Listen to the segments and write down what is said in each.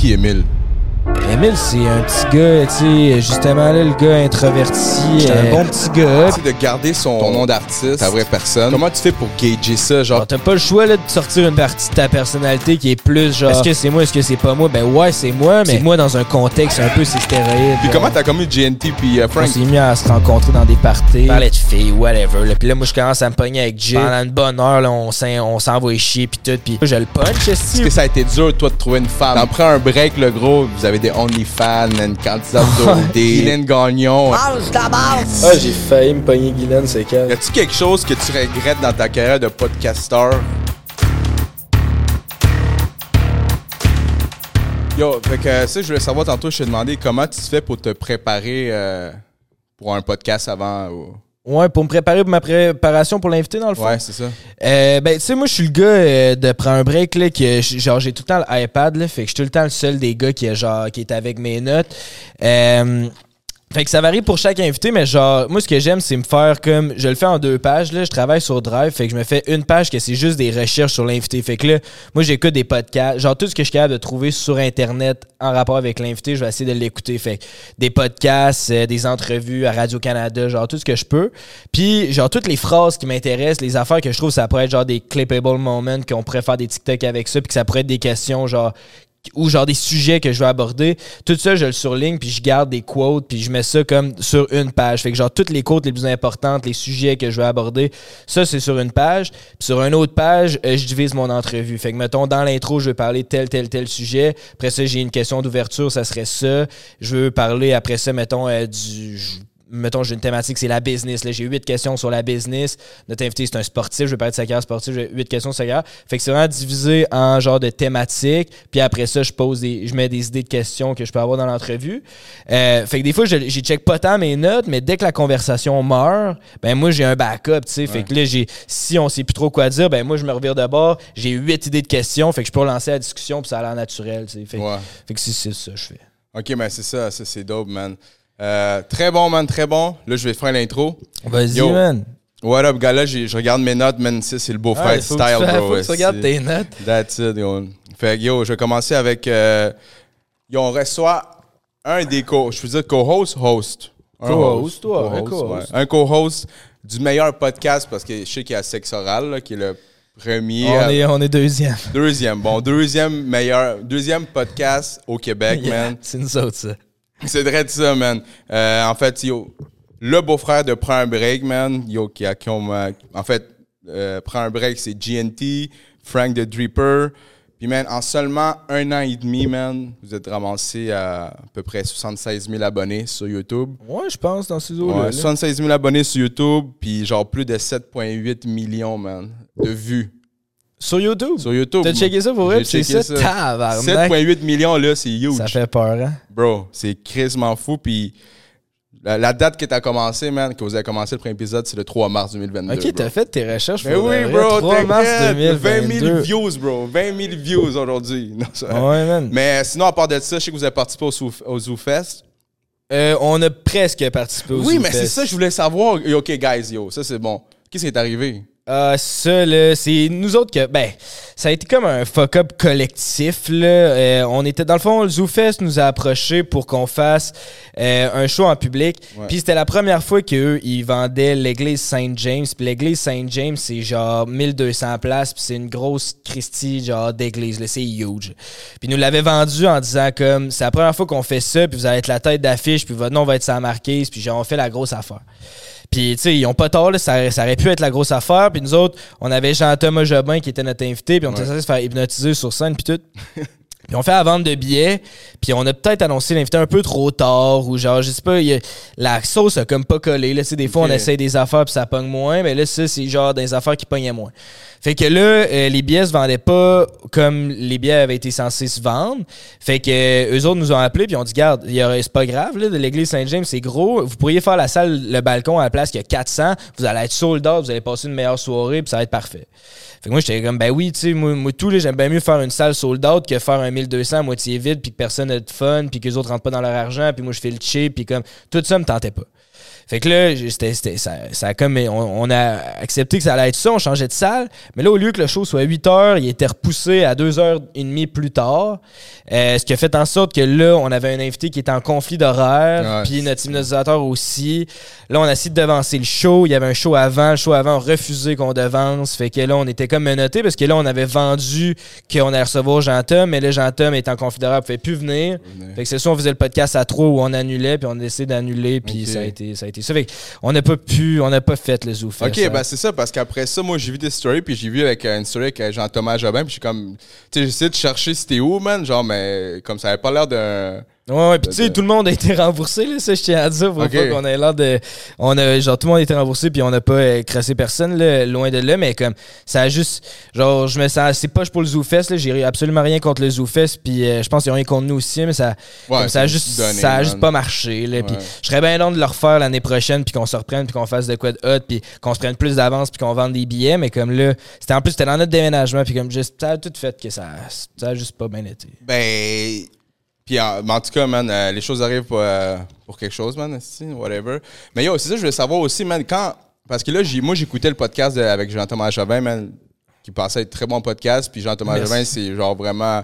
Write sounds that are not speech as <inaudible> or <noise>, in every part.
qui Emile? Emile, c'est un petit gars, tu sais, justement, là, le gars introverti, C'est un euh, bon petit gars. Tu sais, de garder son ton nom d'artiste, ta vraie personne. Comment tu fais pour gager ça? Genre, t'as pas le choix là, de sortir une partie de ta personnalité qui est plus genre est-ce que c'est moi, est-ce que c'est pas moi? Ben ouais, c'est moi, mais c'est moi dans un contexte un peu c'est stéroïde. puis genre. comment t'as commis GNT puis euh, On Frank? s'est mis à se rencontrer dans des parties, parler de filles, whatever. Là. Puis là, moi, je commence à me pogner avec Jay. Pendant une bonne heure, là, on s'en- on s'envoie chier, puis tout. Puis je le punch, Est-ce que ça a été dur, toi, de trouver une femme? T'en prends un break, le gros. Vous avez des OnlyFans, une candidat d'OD, Hélène Gagnon. Ah, j'ai failli me pogner Guylaine, c'est Y quel? a-tu quelque chose que tu regrettes dans ta carrière de podcasteur? Yo, fait que ça, je voulais savoir tantôt, je t'ai demandé comment tu fais pour te préparer euh, pour un podcast avant. ou- Ouais, pour me préparer pour ma préparation pour l'invité, dans le fond. Ouais, c'est ça. Euh, ben, tu sais, moi, je suis le gars euh, de prendre un break, là, que, genre, j'ai tout le temps l'iPad, là, fait que je suis tout le temps le seul des gars qui, est, genre, qui est avec mes notes. Euh, fait que ça varie pour chaque invité, mais genre, moi, ce que j'aime, c'est me faire comme. Je le fais en deux pages, là. Je travaille sur Drive, fait que je me fais une page que c'est juste des recherches sur l'invité. Fait que là, moi, j'écoute des podcasts. Genre, tout ce que je suis capable de trouver sur Internet en rapport avec l'invité, je vais essayer de l'écouter. Fait que des podcasts, euh, des entrevues à Radio-Canada, genre, tout ce que je peux. Puis, genre, toutes les phrases qui m'intéressent, les affaires que je trouve, ça pourrait être genre des clippable moments, qu'on pourrait faire des TikTok avec ça, puis que ça pourrait être des questions, genre, ou genre des sujets que je veux aborder. Tout ça, je le surligne, puis je garde des quotes, puis je mets ça comme sur une page. Fait que genre toutes les quotes les plus importantes, les sujets que je veux aborder, ça c'est sur une page. Puis sur une autre page, euh, je divise mon entrevue. Fait que mettons dans l'intro, je veux parler tel tel tel sujet. Après ça, j'ai une question d'ouverture, ça serait ça. Je veux parler après ça, mettons euh, du Mettons, j'ai une thématique, c'est la business. J'ai huit questions sur la business. Notre invité, c'est un sportif. Je vais parler de sa carrière sportive. J'ai huit questions sur sa carrière. Fait que c'est vraiment divisé en genre de thématiques. Puis après ça, je pose des, je mets des idées de questions que je peux avoir dans l'entrevue. Euh, fait que des fois, je, j'y check pas tant mes notes, mais dès que la conversation meurt, ben moi, j'ai un backup, tu sais. Fait que là, j'ai, si on sait plus trop quoi dire, ben moi, je me revire de bord. J'ai huit idées de questions. Fait que je peux relancer la discussion, puis ça a l'air naturel, tu sais. Fait, Ouais. fait que c'est, c'est ça que je fais. Ok, mais c'est ça, ça c'est dope, man. Euh, très bon, man, très bon. Là, je vais faire l'intro. Vas-y, man. What up, gars, là, je regarde mes notes, man. C'est le beau-frère style, tu, bro. faut que tu regardes C'est- tes notes. That's it, yo. Fait que, yo, je vais commencer avec. euh, yo, on reçoit un des co. Je veux dire co-host, host. Un Co-host, toi, un co-host, co-host. ouais. Un co-host du meilleur podcast parce que je sais qu'il y a Sexe Oral, là, qui est le premier. On est, on est deuxième. Deuxième, bon, deuxième meilleur. Deuxième podcast au Québec, <laughs> Yeah, man. C'est nous autres, ça. C'est vrai de ça, man. Euh, en fait, yo, le beau-frère de Prends un break, man, yo, qui a, qui ont, euh, en fait, euh, Prends un break, c'est GNT, Frank the Dripper. Puis, man, en seulement un an et demi, man, vous êtes ramassé à à peu près 76 000 abonnés sur YouTube. Ouais, je pense, dans ces eaux-là. Ouais, là. 76 000 abonnés sur YouTube, puis genre plus de 7,8 millions, man, de vues Sur YouTube. sur YouTube. T'as checké ça pour vrai? C'est ça, ça. tabarnak. 7,8 millions, là, c'est huge. Ça fait peur, hein? Bro, c'est crissement fou. Puis la, la date que t'as commencé, man, que vous avez commencé le premier épisode, c'est le 3 mars 2022. Ok, t'as fait tes recherches Mais pour oui, bro, 3 mars t'inquiète, 20 2022. 000 views, bro. 20 000 views aujourd'hui. Ouais, man. Mais sinon, à part de ça, je sais que vous avez participé au, Zoo- au Zoo Fest. Euh, on a presque participé au Oui, mais c'est ça, je voulais savoir. Ok, guys, yo, ça c'est bon. Qu'est-ce qui est arrivé? Ah, ça, là, c'est nous autres que. Ben, ça a été comme un fuck-up collectif, là. Euh, on était, dans le fond, le ZooFest nous a approchés pour qu'on fasse euh, un show en public. Ouais. Puis c'était la première fois qu'eux, ils vendaient l'église Saint-James. Puis l'église Saint-James, c'est genre 1200 places. Puis c'est une grosse Christie, genre, d'église, là. C'est huge. Puis ils nous l'avaient vendu en disant, comme, c'est la première fois qu'on fait ça. Puis vous allez être la tête d'affiche. Puis votre nom va être sa marquise. Puis genre, on fait la grosse affaire. Puis, tu sais, ils ont pas tort, là, ça, ça aurait pu être la grosse affaire. Puis nous autres, on avait Jean-Thomas Jobin qui était notre invité, puis on était censé se faire hypnotiser sur scène, puis tout. <laughs> Puis on fait la vente de billets, puis on a peut-être annoncé l'invité un peu trop tard, ou genre, je sais pas, a- la sauce a comme pas collé. Là, Tu sais, des fois, on essaye des affaires, puis ça pogne moins, mais là, ça, c'est genre des affaires qui pognaient moins. Fait que là, euh, les billets se vendaient pas comme les billets avaient été censés se vendre. Fait que euh, eux autres nous ont appelés puis ont dit garde, il y aurait- c'est pas grave là, de l'église Saint-James, c'est gros. Vous pourriez faire la salle, le balcon à la place qu'il y a 400. Vous allez être sold out, vous allez passer une meilleure soirée puis ça va être parfait. Fait que moi j'étais comme ben oui, tu sais moi, moi tout j'aime bien mieux faire une salle sold out que faire un 1200 à moitié vide puis que personne n'a de fun puis que les autres rentrent pas dans leur argent puis moi je fais le cheap puis comme tout ça me tentait pas. Fait que là, c'était, c'était- ça, ça a comme, on, on a accepté que ça allait être ça, on changeait de salle. Mais là, au lieu que le show soit à 8 heures, il était repoussé à 2 heures et demie plus tard. Euh, ce qui a fait en sorte que là, on avait un invité qui était en conflit d'horaire, puis notre hypnotisateur aussi. Là, on a essayé de devancer le show. Il y avait un show avant. Le show avant, on refusait qu'on devance. Fait que là, on était comme menotté parce que là, on avait vendu qu'on allait recevoir Jean-Tom, mais là, Jean-Tom est en conflit d'horaire, il pouvait plus venir. Fait que c'est ça, on faisait le podcast à trois où on annulait, puis on a décidé d'annuler, puis ça, a été, ça a été ça. Fait que on n'a pas pu, on n'a pas fait le ZooFest. Ok, hein. ben c'est ça, parce qu'après ça, moi, j'ai vu des stories, puis j'ai vu avec euh, une story avec euh, Jean-Thomas Jobin, puis suis comme, tu sais, j'essaie de chercher c'était où, man, genre, mais comme ça avait pas l'air d'un. Ouais, ouais, puis tu sais, tout le monde a été <laughs> remboursé, là, ça, je tiens à dire, pour Ok. pas qu'on ait l'air de. On a, genre, tout le monde a été remboursé, puis on n'a pas euh, crassé personne, là, loin de là, mais comme, ça a juste. Genre, je me sens assez poche pour le ZooFest, là, j'ai absolument rien contre le ZooFest, puis euh, je pense qu'il y a rien contre nous aussi, mais ça, Ouais, comme ça a juste, donné, ça a man. juste pas marché, là, puis je serais bien long de le refaire l'année prochaine, puis qu'on se reprenne, puis qu'on fasse de quoi de hot, puis qu'on se prenne plus d'avance, puis qu'on vende des billets, mais comme là, c'était en plus, c'était dans notre déménagement, puis comme, juste, ça a tout fait que ça, ça a juste pas bien été. Ben. Puis en, mais en tout cas, man, euh, les choses arrivent pour, euh, pour quelque chose, man, whatever. Mais yo, c'est ça, je voulais savoir aussi, man, quand. Parce que là, j'ai- moi, j'écoutais le podcast de- avec Jean-Thomas Jobin, man, qui passait être très bon podcast. Puis Jean-Thomas. Jobin, c'est genre vraiment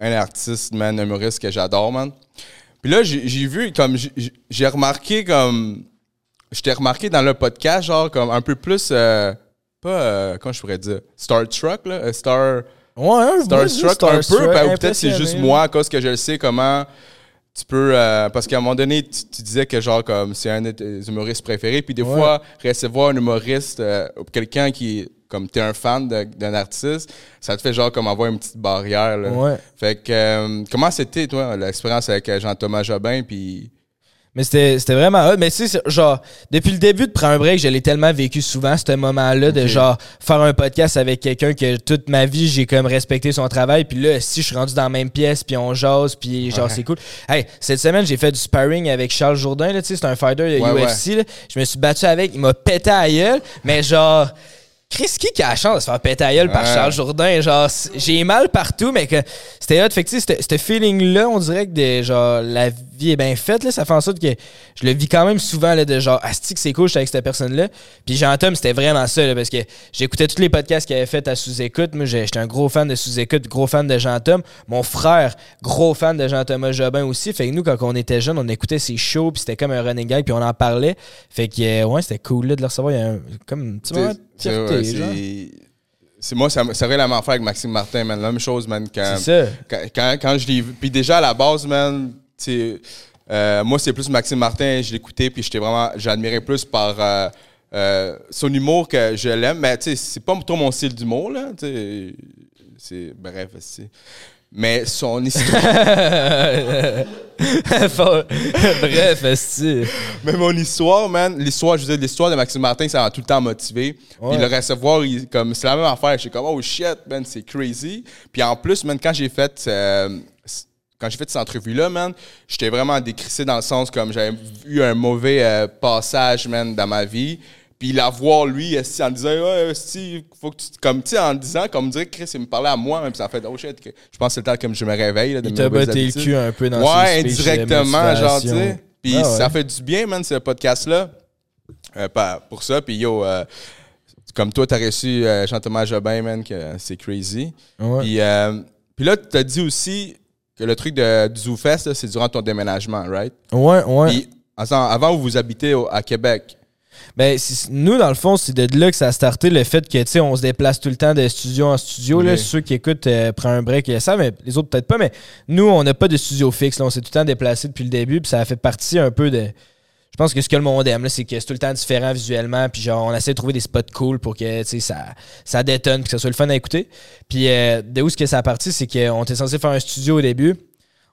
un artiste, man, humoriste que j'adore, man. Puis là, j'ai vu, comme, j'ai- remarqué, comme. Je t'ai remarqué dans le podcast, genre, comme un peu plus. euh, pas. euh, comment je pourrais dire? Star Trek, là Star. Ouais, un Starstruck un peu, ben, ou peut-être c'est juste moi à cause que je le sais comment tu peux euh, parce qu'à un moment donné tu, tu disais que genre comme c'est un de tes humoristes préférés puis des Ouais. fois recevoir un humoriste euh, quelqu'un qui comme t'es un fan d'un artiste ça te fait genre comme avoir une petite barrière là. Ouais. fait que euh, comment c'était toi l'expérience avec Jean-Thomas Jobin puis Mais c'était c'était vraiment hot. Mais tu sais, genre, depuis le début de Prends un break, je l'ai tellement vécu souvent, ce moment-là, de genre, faire un podcast avec quelqu'un que toute ma vie, j'ai comme respecté son travail. Puis là, si je suis rendu dans la même pièce, puis on jase, puis genre, Ouais. c'est cool. Hey, cette semaine, j'ai fait du sparring avec Charles Jourdain, là, tu sais, c'est un fighter de Ouais, UFC, là. Je me suis battu avec, il m'a pété à gueule, mais genre. Chris, qui qui a la chance de se faire péter à gueule par. Charles Jourdain? Genre, j'ai mal partout, mais que c'était hot. Fait que, tu sais, ce- feeling-là, on dirait que de, genre, la vie est bien faite, là. Ça fait en sorte que je le vis quand même souvent, là, de genre, asti que c'est cool, je suis avec cette personne-là? Puis Jean-Tom, c'était vraiment ça, là, parce que j'écoutais tous les podcasts qu'il avait fait à sous-écoute. Moi, j'étais un gros fan de sous-écoute, gros fan de Jean-Tom. Mon frère, gros fan de Jean-Thomas Jobin aussi. Fait que nous, quand on était jeunes, on écoutait ses shows, puis c'était comme un running gag, puis on en parlait. Fait que, euh, ouais, c'était cool, là, de le recevoir. Il y a un, comme un petit moment de C'est- moi ça, ça aurait la même affaire avec Maxime Martin man la même chose man quand quand, quand, quand je l'ai vu. Puis déjà, à la base, man, euh, moi, c'est plus Maxime Martin, je l'écoutais, puis j'étais vraiment, j'admirais plus par euh, euh, son humour que je l'aime. Mais tu sais, c'est pas trop mon style d'humour, là. Tu c'est. Bref, c'est. Mais son histoire. <laughs> Bref, esti. Mais mon histoire, man, l'histoire, je veux dire, l'histoire de Maxime Martin, ça m'a tout le temps motivé. Ouais. Puis le recevoir, il- comme, c'est la même affaire. Je suis comme, oh shit, man, c'est crazy. Puis en plus, man, quand j'ai fait, euh, quand j'ai fait cette entrevue-là, man, j'étais vraiment décrissé dans le sens comme j'avais eu un mauvais euh, passage, man, dans ma vie. Puis la voir, lui, esti, en disant, ouais, esti, faut que tu. Comme, tu sais, en disant, comme dire, Chris, il me parlait à moi, même, ça fait, oh shit, que- je pense que c'est le temps que je me réveille, là, de Il t'a batté le cul un peu dans Ouais, indirectement, genre, tu sais. Puis Ah ça fait du bien, man, ce podcast-là. euh, pas- pour ça. Puis yo, euh, comme toi, t'as reçu euh, Jean-Thomas Jobin, man, que c'est crazy. Puis, euh, puis là, t'as dit aussi que le truc de, du ZooFest, c'est durant ton déménagement, right? Ouais, ouais. Puis, avant, vous habitez au- à Québec. Ben, nous, dans le fond, c'est de là que ça a starté le fait que, tu sais, on se déplace tout le temps de studio en studio. Là, ceux qui écoutent, euh, prennent un break, ils savent, mais les autres, peut-être pas. Mais nous, on n'a pas de studio fixe. Là, on s'est tout le temps déplacé depuis le début. Puis ça a fait partie un peu de. Je pense que ce que le monde aime, c'est que c'est tout le temps différent visuellement. Puis genre, on essaie de trouver des spots cool pour que, ça, ça détonne, que ça soit le fun à écouter. Puis euh, de où ce que ça a parti, c'est qu'on était censé faire un studio au début.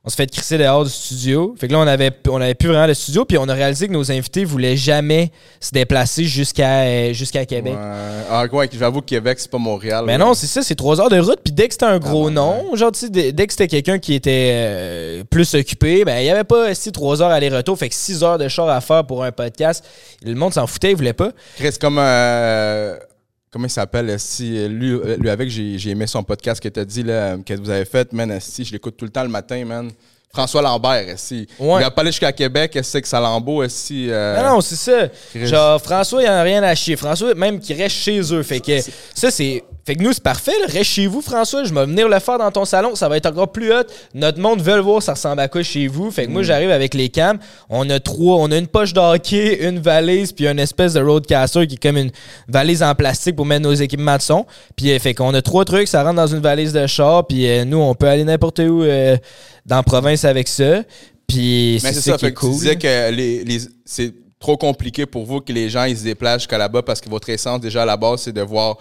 On se fait crisser dehors du studio. Fait que là, on avait, on avait plus vraiment de studio. Puis on a réalisé que nos invités voulaient jamais se déplacer jusqu'à euh, jusqu'à Québec. Ouais. Ah, ouais, j'avoue que Québec, c'est pas Montréal. Mais non, c'est ça, c'est trois heures de route. Puis dès que c'était un gros ouais. nom, genre, tu sais, dès, que c'était quelqu'un qui était euh, plus occupé, ben, il n'y avait pas si trois heures aller-retour. Fait que six heures de char à faire pour un podcast. Le monde s'en foutait, il voulait pas. Chris, comme. euh, comment il s'appelle? Si, lui, euh, lui avec, j'ai aimé son podcast que t'as dit, là, que vous avez fait, man. Si, je l'écoute tout le temps le matin, man. François Lambert, si. Ouais. Il a pas allé jusqu'à Québec, que c'est que Salambo, si. euh, Non, non, c'est ça. Genre, François, il en a rien à chier. François, même qu'il reste chez eux. Fait que ça, c'est. Fait que nous, c'est parfait. là. Reste chez vous, François. Je vais venir le faire dans ton salon. Ça va être encore plus hot. Notre monde veut le voir, ça ressemble à quoi chez vous. Fait que Mm. moi, j'arrive avec les cams. On a trois. On a une poche d'hockey, une valise, puis une espèce de roadcaster qui est comme une valise en plastique pour mettre nos équipements de son. Puis, euh, fait qu'on a trois trucs. Ça rentre dans une valise de char. Puis, euh, nous, on peut aller n'importe où euh, dans la province avec ça. Puis, c'est ça, ça, qui est fait que cool. tu disais que les, les- c'est trop compliqué pour vous que les gens ils se déplacent jusqu'à là-bas parce que votre essence déjà à la base c'est de voir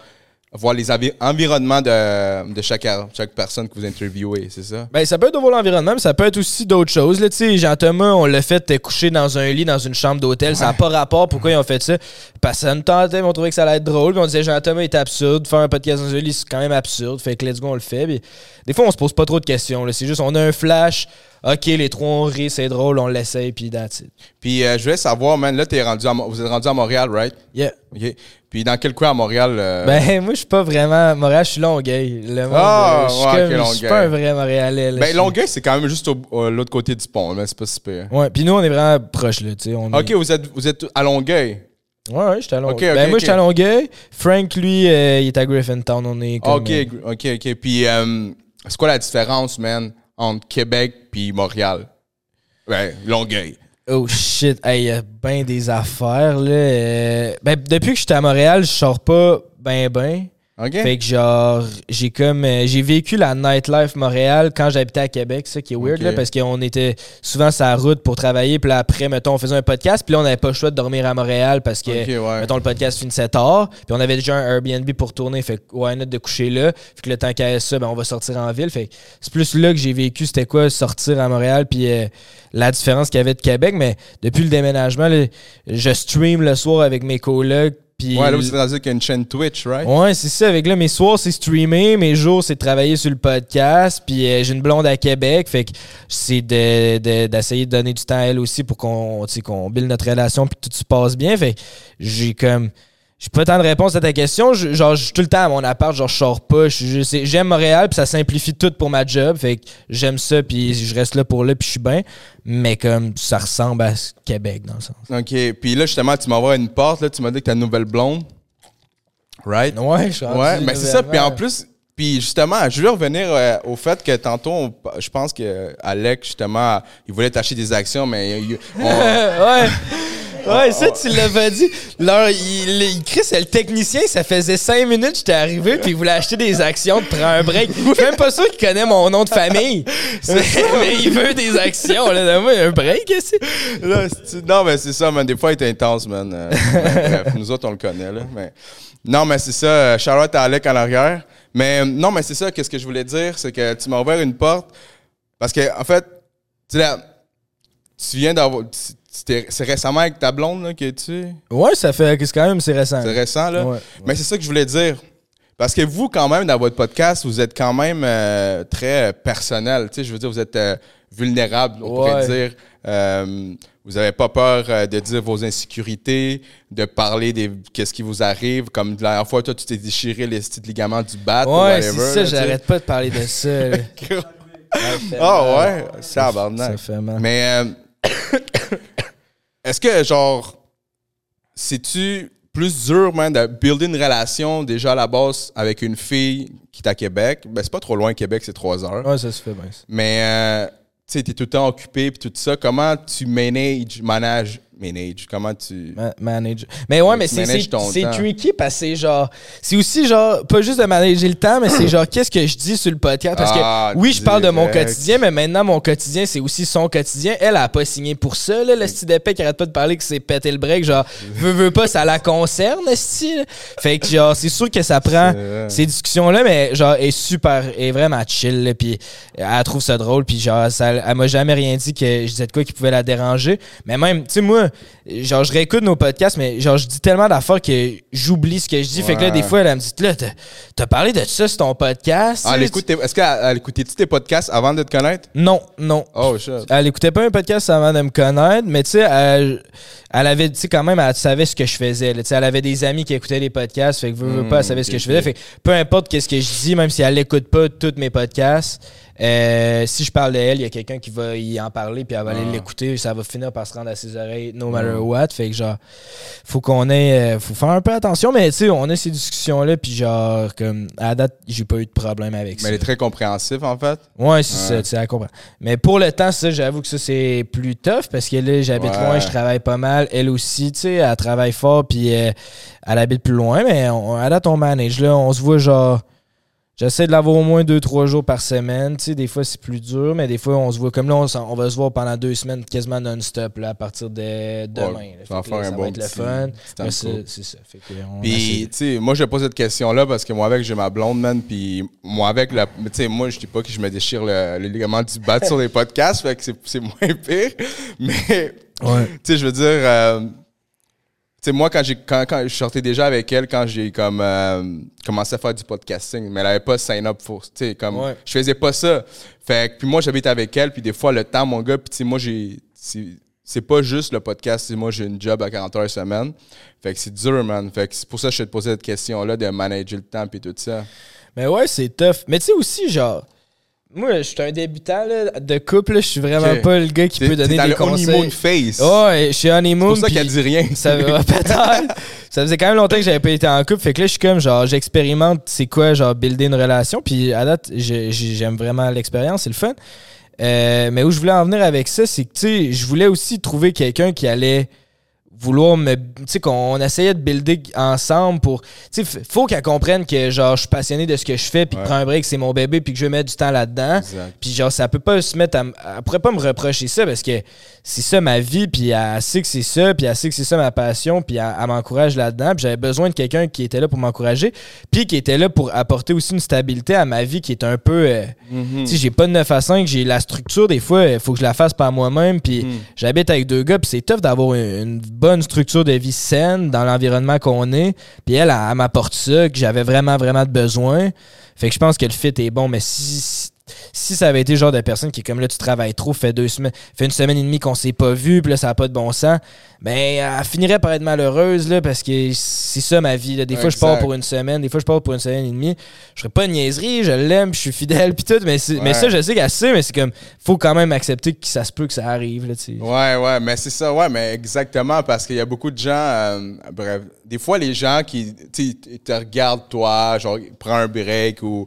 voir les envi- environnements de, de chaque, chaque personne que vous interviewez, c'est ça? Ben, ça peut être de voir l'environnement, mais ça peut être aussi d'autres choses. Là, Tu sais, Jean-Thomas, on l'a fait euh, coucher dans un lit, dans une chambre d'hôtel. Ça n'a pas rapport. Pourquoi ils ont fait ça? Parce que ça nous tentait, on trouvait que ça allait être drôle. Puis on disait, Jean-Thomas est absurde. Faire un podcast dans un lit, c'est quand même absurde. Fait que let's go, on le fait. Puis, des fois, on se pose pas trop de questions. C'est juste, on a un flash. OK, les trois, on rit, c'est drôle, on l'essaye, puis that's it. Puis euh, je voulais savoir, man, là t'es rendu à vous êtes rendu à Montréal, right? Yeah. OK. Puis dans quel coin à Montréal? euh, <laughs> Ben, moi, je suis pas vraiment. Montréal, je suis Longueuil. Le monde, Ah, euh, je suis pas un vrai Montréalais. là. ben Longueuil, c'est quand même juste au, au- l'autre côté du pont, mais c'est pas super. Ouais, puis nous, on est vraiment proches, là. tu sais, est- OK, vous êtes, vous êtes à Longueuil? Ouais, ouais, j'étais à Longueuil. Ok, ben, ok, moi, j'étais à Longueuil. Frank, lui, euh, il est à Griffintown. On est comme. OK, OK, OK. Puis c'est quoi la différence, man, entre Québec puis Montréal? Ben, Longueuil. Oh shit, hey, y a bien des affaires, là. Euh, ben, depuis que j'étais à Montréal, je sors pas ben ben. OK? Fait que genre, j'ai comme. euh, j'ai vécu la nightlife Montréal quand j'habitais à Québec, ça qui est weird, là, parce qu'on était souvent sur la route pour travailler, puis là, après, mettons, on faisait un podcast, puis là, on n'avait pas le choix de dormir à Montréal parce que. Ouais. Mettons, le podcast finissait tard, puis on avait déjà un Airbnb pour tourner, fait que why not de coucher là? Fait que le temps qu'il y ait ça, ben, on va sortir en ville. Fait que c'est plus là que j'ai vécu, c'était quoi sortir à Montréal, puis euh, la différence qu'il y avait de Québec. Mais depuis le déménagement, là, je stream le soir avec mes colocs, puis. Ouais, là, vous êtes rendu qu'il y a une chaîne Twitch, right? Ouais, c'est ça. Avec là, mes soirs, c'est streamer. Mes jours, c'est travailler sur le podcast. Puis euh, j'ai une blonde à Québec. Fait que c'est de- de- d'essayer de, donner du temps à elle aussi pour qu'on tu sais, qu'on build notre relation puis que tout se passe bien. Fait que j'ai comme. J'ai pas tant de réponse à ta question. Je- genre, je suis tout le temps à mon appart, genre, je sors pas. J'aime Montréal, puis ça simplifie tout pour ma job. Fait que j'aime ça, puis je reste là pour là, puis je suis bien. Mais comme ça ressemble à Québec, dans le sens. OK. Puis là, justement, tu m'envoies une porte, là, tu m'as dit que t'as une nouvelle blonde. Right? Ouais, je suis Ouais, mais c'est ça. Puis en plus, puis justement, je veux revenir euh, au fait que tantôt, on- je pense que Alec, justement, il voulait t'acheter des actions, mais il- on- <laughs> ouais. Ouais, ça, tu l'avais dit. Là, il, il, Chris, le technicien, ça faisait cinq minutes, j'étais arrivé, puis il voulait acheter des actions, de prendre un break. Je suis même pas sûr qu'il connaît mon nom de famille. <laughs> mais, il veut des actions, là. Donne-moi un break, ici. Là, non, mais c'est ça, man. Des fois, il est intense, man. Euh, bref, nous autres, on le connaît, là. Mais... Non, mais c'est ça. euh, Charlotte à Alec en arrière. Mais euh, non, mais c'est ça. Qu'est-ce que je voulais dire? C'est que tu m'as ouvert une porte. Parce que, en fait, tu là, tu viens d'avoir. C'est récemment avec ta blonde, là, que tu. Ouais, ça fait. C'est quand même, c'est récent. C'est récent, là? Ouais. Mais c'est ça que je voulais dire. Parce que vous, quand même, dans votre podcast, vous êtes quand même euh, très personnel. Tu sais, je veux dire, vous êtes euh, vulnérable, on pourrait dire. Euh, vous n'avez pas peur de dire vos insécurités, de parler des qu'est-ce qui vous arrive. Comme la dernière fois, toi, tu t'es déchiré les petits ligaments du bat. ou Ouais, whatever, c'est ça, j'arrête pas de parler de ça. <laughs> Ah ouais, Ça tabarnak. fait mal. Mais est-ce que, genre, c'est-tu plus dur, man, de builder une relation déjà à la base avec une fille qui est à Québec? Ben, c'est pas trop loin, Québec, c'est trois heures. Ouais, ça se fait bien. Mais, euh, tu sais, t'es tout le temps occupé puis tout ça. Comment tu manages, manage, manage, comment tu... Ma- manage. Mais ouais, mais c'est tricky parce que c'est genre. C'est aussi genre, pas juste de manager le temps, mais c'est genre, qu'est-ce que je dis sur le podcast? Parce Ah, que oui, je parle de mon quotidien, mais maintenant, mon quotidien, c'est aussi son quotidien. Elle a pas signé pour ça, là, le style d'épée qui arrête pas de parler que c'est péter le break. Genre, veut, veut pas, ça la concerne, style. Fait que genre, c'est sûr que ça prend ces discussions-là, mais genre, elle est super, est vraiment chill, là, puis elle trouve ça drôle, puis genre, ça, elle m'a jamais rien dit que je disais de quoi qui pouvait la déranger. Mais même, tu sais, moi, moi, genre, je réécoute nos podcasts, mais genre, je dis tellement d'affaires que j'oublie ce que je dis. Fait que là, des fois, elle me dit, là, t'as- parlé de ça sur ton podcast. Ah, tu Est-ce qu'elle elle écoutait-tu tes podcasts avant de te connaître? Non, non. Oh, shit. Elle écoutait pas un podcast avant de me connaître, mais tu sais, elle, elle avait, tu sais, quand même, elle savait ce que je faisais. là. Elle avait des amis qui écoutaient les podcasts, fait que veux, veux Mm, pas, elle savait ce que je faisais. Fait que peu importe qu'est-ce que je dis, même si elle écoute pas tous mes podcasts, euh, si je parle de elle, il y a quelqu'un qui va y en parler, puis elle va aller Ah. l'écouter, ça va finir par se rendre à ses oreilles, no matter Mm. what. Fait que genre, faut qu'on ait, euh, faut faire un peu attention, mais tu sais, on a ces discussions-là, puis genre, comme, à la date, j'ai pas eu de problème avec Mais ça. elle est très compréhensive, en fait. Ouais, c'est Ouais. ça, tu sais, elle comprend. Mais pour le temps, ça, j'avoue que ça, c'est plus tough parce que là, j'habite Ouais. loin, je travaille pas mal. Elle aussi, tu sais, elle travaille fort, puis euh, elle habite plus loin, mais elle a ton manage. Là, on se voit genre. J'essaie de l'avoir au moins deux, trois jours par semaine. Tu sais, des fois, c'est plus dur, mais des fois, on se voit comme là, on, va se voir pendant deux semaines quasiment non-stop là, à partir de demain. Ouais, là. faire un bon être le fun. c'est ça. Fait que on Puis, essaie- tu sais, moi, je pose cette question-là parce que moi, avec, j'ai ma blonde, man. Puis, moi, avec, la- tu sais, moi, je dis pas que je me déchire le, le ligament du bas sur les <laughs> podcasts, fait que c'est, moins pire. Mais, Ouais. tu sais, je veux dire, euh, sais, moi, quand, j'ai, quand, quand je sortais déjà avec elle, quand j'ai comme, euh, commencé à faire du podcasting, mais elle avait pas sign up pour, tu sais, comme, Ouais. je faisais pas ça. Fait que, puis moi, j'habite avec elle, puis des fois, le temps, mon gars, puis tu sais, moi, j'ai, c'est, pas juste le podcast, c'est moi, j'ai une job à 40 heures semaine. Fait que c'est dur, man. Fait que c'est pour ça que je te posais cette question-là de manager le temps puis tout ça. Mais ouais, c'est tough. Mais tu sais aussi, genre, moi, je suis un débutant là, de couple, là, je suis vraiment pas le gars qui peut donner dans des le honeymoon conseils. face. Ouais, je suis honeymoon. c'est pour ça qu'elle dit rien. Ça va. <laughs> Ça faisait quand même longtemps que j'avais pas été en couple. Fait que là, je suis comme, genre, j'expérimente c'est quoi, genre, builder une relation. Puis à date, j'aime vraiment l'expérience, c'est le fun. Euh, mais où je voulais en venir avec ça, c'est que, tu sais, je voulais aussi trouver quelqu'un qui allait vouloir me. Tu sais, qu'on essayait de builder ensemble pour. Tu sais, faut qu'elle comprenne que, genre, je suis passionné de ce que je fais, puis que Ouais. prendre un break, c'est mon bébé, puis que je vais mettre du temps là-dedans. Puis genre, ça peut pas se mettre à. Elle pourrait pas me reprocher ça parce que c'est ça ma vie, puis elle sait que c'est ça, puis elle sait que c'est ça ma passion, puis elle, elle m'encourage là-dedans. Puis j'avais besoin de quelqu'un qui était là pour m'encourager, puis qui était là pour apporter aussi une stabilité à ma vie qui est un peu. euh, Mhm. Tu sais, j'ai pas de 9 à 5, j'ai la structure, des fois, il faut que je la fasse par moi-même, puis Mhm. j'habite avec deux gars, puis c'est tough d'avoir une, une bonne structure de vie saine dans l'environnement qu'on est. Puis elle, elle, elle m'apporte ça, que j'avais vraiment, vraiment de besoin. Fait que je pense que le fit est bon, mais si, si ça avait été le genre de personne qui est comme là, tu travailles trop, fait deux semaines, fait une semaine et demie qu'on s'est pas vu, puis là, ça a pas de bon sens, ben, elle finirait par être malheureuse, là, parce que c'est ça ma vie. là. Des fois, je pars pour une semaine, des fois, je pars pour une semaine et demie. Je ferais pas de niaiserie, je l'aime, je suis fidèle, puis tout, mais, mais ça, je sais qu'elle sait, mais c'est comme, faut quand même accepter que ça se peut que ça arrive, là, tu sais. Ouais, ouais, mais c'est ça, ouais, mais exactement, parce qu'il y a beaucoup de gens, euh, bref, des fois, les gens qui, tu te regardent, toi, genre, prends un break ou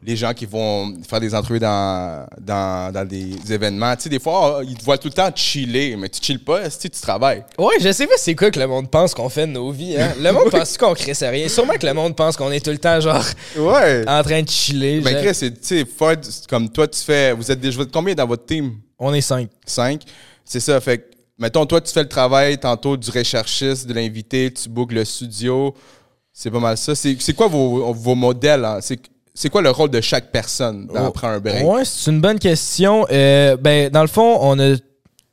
les gens qui vont faire des entrevues dans, dans, dans des événements, tu sais, des fois, oh, ils te voient tout le temps chiller, mais tu chilles pas, si tu travailles. Ouais, je sais pas c'est quoi que le monde pense qu'on fait de nos vies, hein. Le monde <laughs> pense qu'on crée ça rien. Sûrement que le monde pense qu'on est tout le temps, genre, Ouais. <laughs> en train de chiller. Mais. Chris, c'est, tu sais, Ford, comme toi, tu fais, vous êtes déjà, combien dans votre team? On est cinq. 5. C'est ça. Fait que, mettons, toi, tu fais le travail tantôt du recherchiste, de l'invité, tu bookes le studio. C'est pas mal ça. C'est c'est quoi vos, vos modèles? hein? C'est c'est quoi le rôle de chaque personne dans Oh, un break? Ouais, c'est une bonne question. Euh, ben, dans le fond, on a.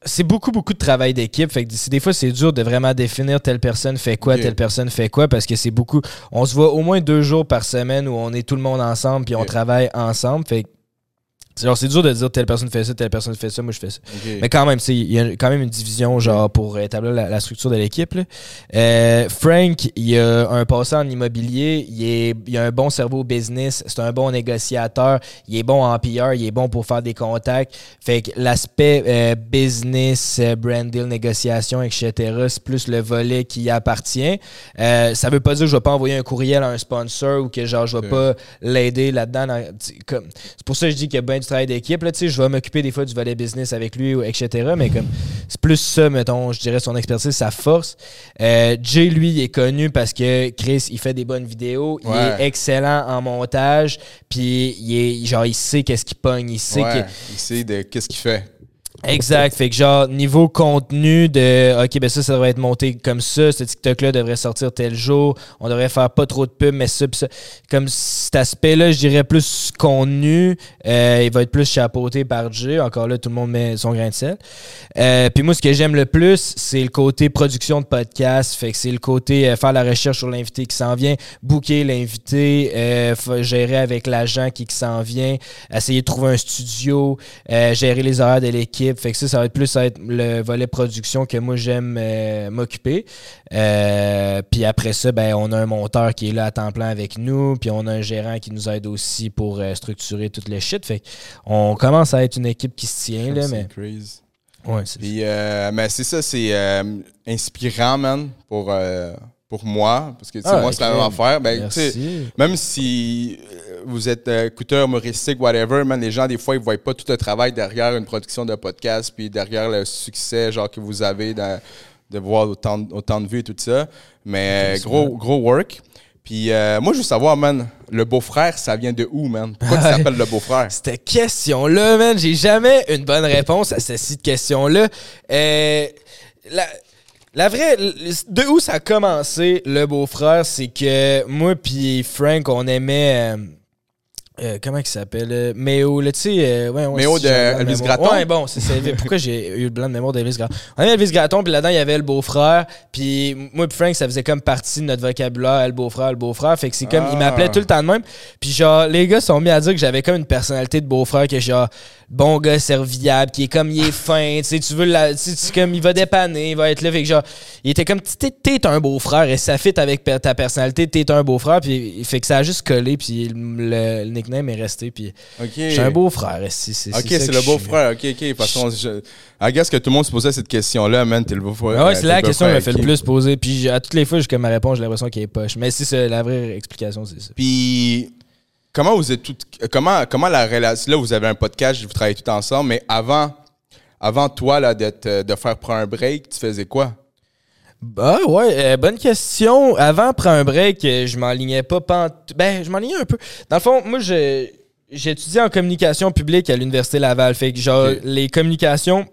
C'est beaucoup, beaucoup de travail d'équipe. Fait que des fois, c'est dur de vraiment définir telle personne fait quoi, telle personne fait quoi, parce que c'est beaucoup. On se voit au moins deux jours par semaine où on est tout le monde ensemble, puis on travaille ensemble. Fait que genre, c'est dur de dire telle personne fait ça, telle personne fait ça, moi je fais ça. Mais quand même, il y a quand même une division genre pour établir la, la structure de l'équipe. Euh, Frank, il a un passé en immobilier, il, est, il a un bon cerveau business, c'est un bon négociateur, il est bon en PR, il est bon pour faire des contacts. Fait que l'aspect euh, business, euh, brand deal, négociation, etc., c'est plus le volet qui y appartient. Euh, ça veut pas dire que je vais pas envoyer un courriel à un sponsor ou que genre je vais pas l'aider là-dedans. C'est pour ça que je dis qu'il y a bien du travail d'équipe. Là, tu sais, je vais m'occuper des fois du volet business avec lui, etc. Mais comme c'est plus ça, mettons, je dirais son expertise, sa force. Euh, Jay, lui, il est connu parce que Chris, il fait des bonnes vidéos. Il est excellent en montage. Puis il est genre il sait qu'est-ce qu'il pogne. Il sait ouais, que il sait de qu'est-ce qu'il fait. Exact. Fait que genre, niveau contenu de OK, ben ça, ça devrait être monté comme ça. Ce TikTok-là devrait sortir tel jour. On devrait faire pas trop de pub, mais ça. Comme cet aspect-là, je dirais plus contenu. Euh, il va être plus chapeauté par Jay. Encore là, tout le monde met son grain de sel. Euh, puis moi, ce que j'aime le plus, c'est le côté production de podcast. Fait que c'est le côté euh, faire la recherche sur l'invité qui s'en vient, booker l'invité, gérer avec l'agent qui, qui s'en vient, essayer de trouver un studio, gérer les horaires de l'équipe. Fait que ça, ça va être plus être le volet production que moi j'aime euh, m'occuper. Euh, puis après ça, ben on a un monteur qui est là à temps plein avec nous, puis on a un gérant qui nous aide aussi pour euh, structurer tout le shit. Fait on commence à être une équipe qui se tient là, C'est mais crazy. ouais, c'est mais c'est ça, c'est inspirant, man, pour, pour moi. Parce que, Ah, moi, c'est la même affaire. Ben, même si euh, vous êtes euh, écouteur humoristique, whatever, man, les gens, des fois, ils voient pas tout le travail derrière une production de podcast, puis derrière le succès, genre, que vous avez dans- de voir autant, de- autant de vues et tout ça. Mais euh, gros, gros work. Puis, euh, moi, je veux savoir, man, le beau-frère, ça vient de où, man? Pourquoi tu <laughs> t'appelles le beau-frère? Cette question-là, man, j'ai jamais une bonne réponse à cette question-là. Euh, la, la vraie, de où ça a commencé, le beau-frère, c'est que moi puis Frank, on aimait... euh, euh, comment il s'appelle? euh, Méo, là, tu sais... euh, ouais, ouais, Méo de Elvis. Gratton? Ouais, bon, c'est ça. Pourquoi j'ai eu le blanc de mémoire d'Elvis Gratton? On aimait Elvis Gratton, puis là-dedans, il y avait le beau-frère. Puis moi puis Frank, ça faisait comme partie de notre vocabulaire, le beau-frère, le beau-frère. Fait que c'est comme... Il m'appelait tout le temps de même. Puis genre, les gars sont mis à dire que j'avais comme une personnalité de beau-frère, que genre, bon gars serviable, qui est comme, il est fin, tu sais, tu veux la... Tu comme, il va dépanner, il va être là. Fait que genre, il était comme, t'es t'es un beau-frère, et ça fit avec ta personnalité, t'es un beau-frère. Puis fait que ça a juste collé, puis le, le nickname est resté. Puis OK. je suis un beau-frère, si c'est Ok, c'est le je beau-frère. Ok, ok. Je... I guess que tout le monde se posait cette question-là, man. T'es le beau-frère. Ah ouais, euh, c'est la question qui m'a fait le plus poser. Puis j'ai- à toutes les fois, jusqu'à ma réponse, j'ai l'impression qu'il est poche. Mais c'est ça, la vraie explication, c'est ça. Puis, comment vous êtes tout. Comment, comment la relation. Là, vous avez un podcast, vous travaillez tout ensemble, mais avant, avant toi, là, de faire prendre un break, tu faisais quoi? Ah ouais, euh, bonne question. Avant, après un break, euh, je m'enlignais pas pant... Ben, je m'enlignais un peu. Dans le fond, moi, j'ai étudié en communication publique à l'Université Laval. Fait que, genre, les communications...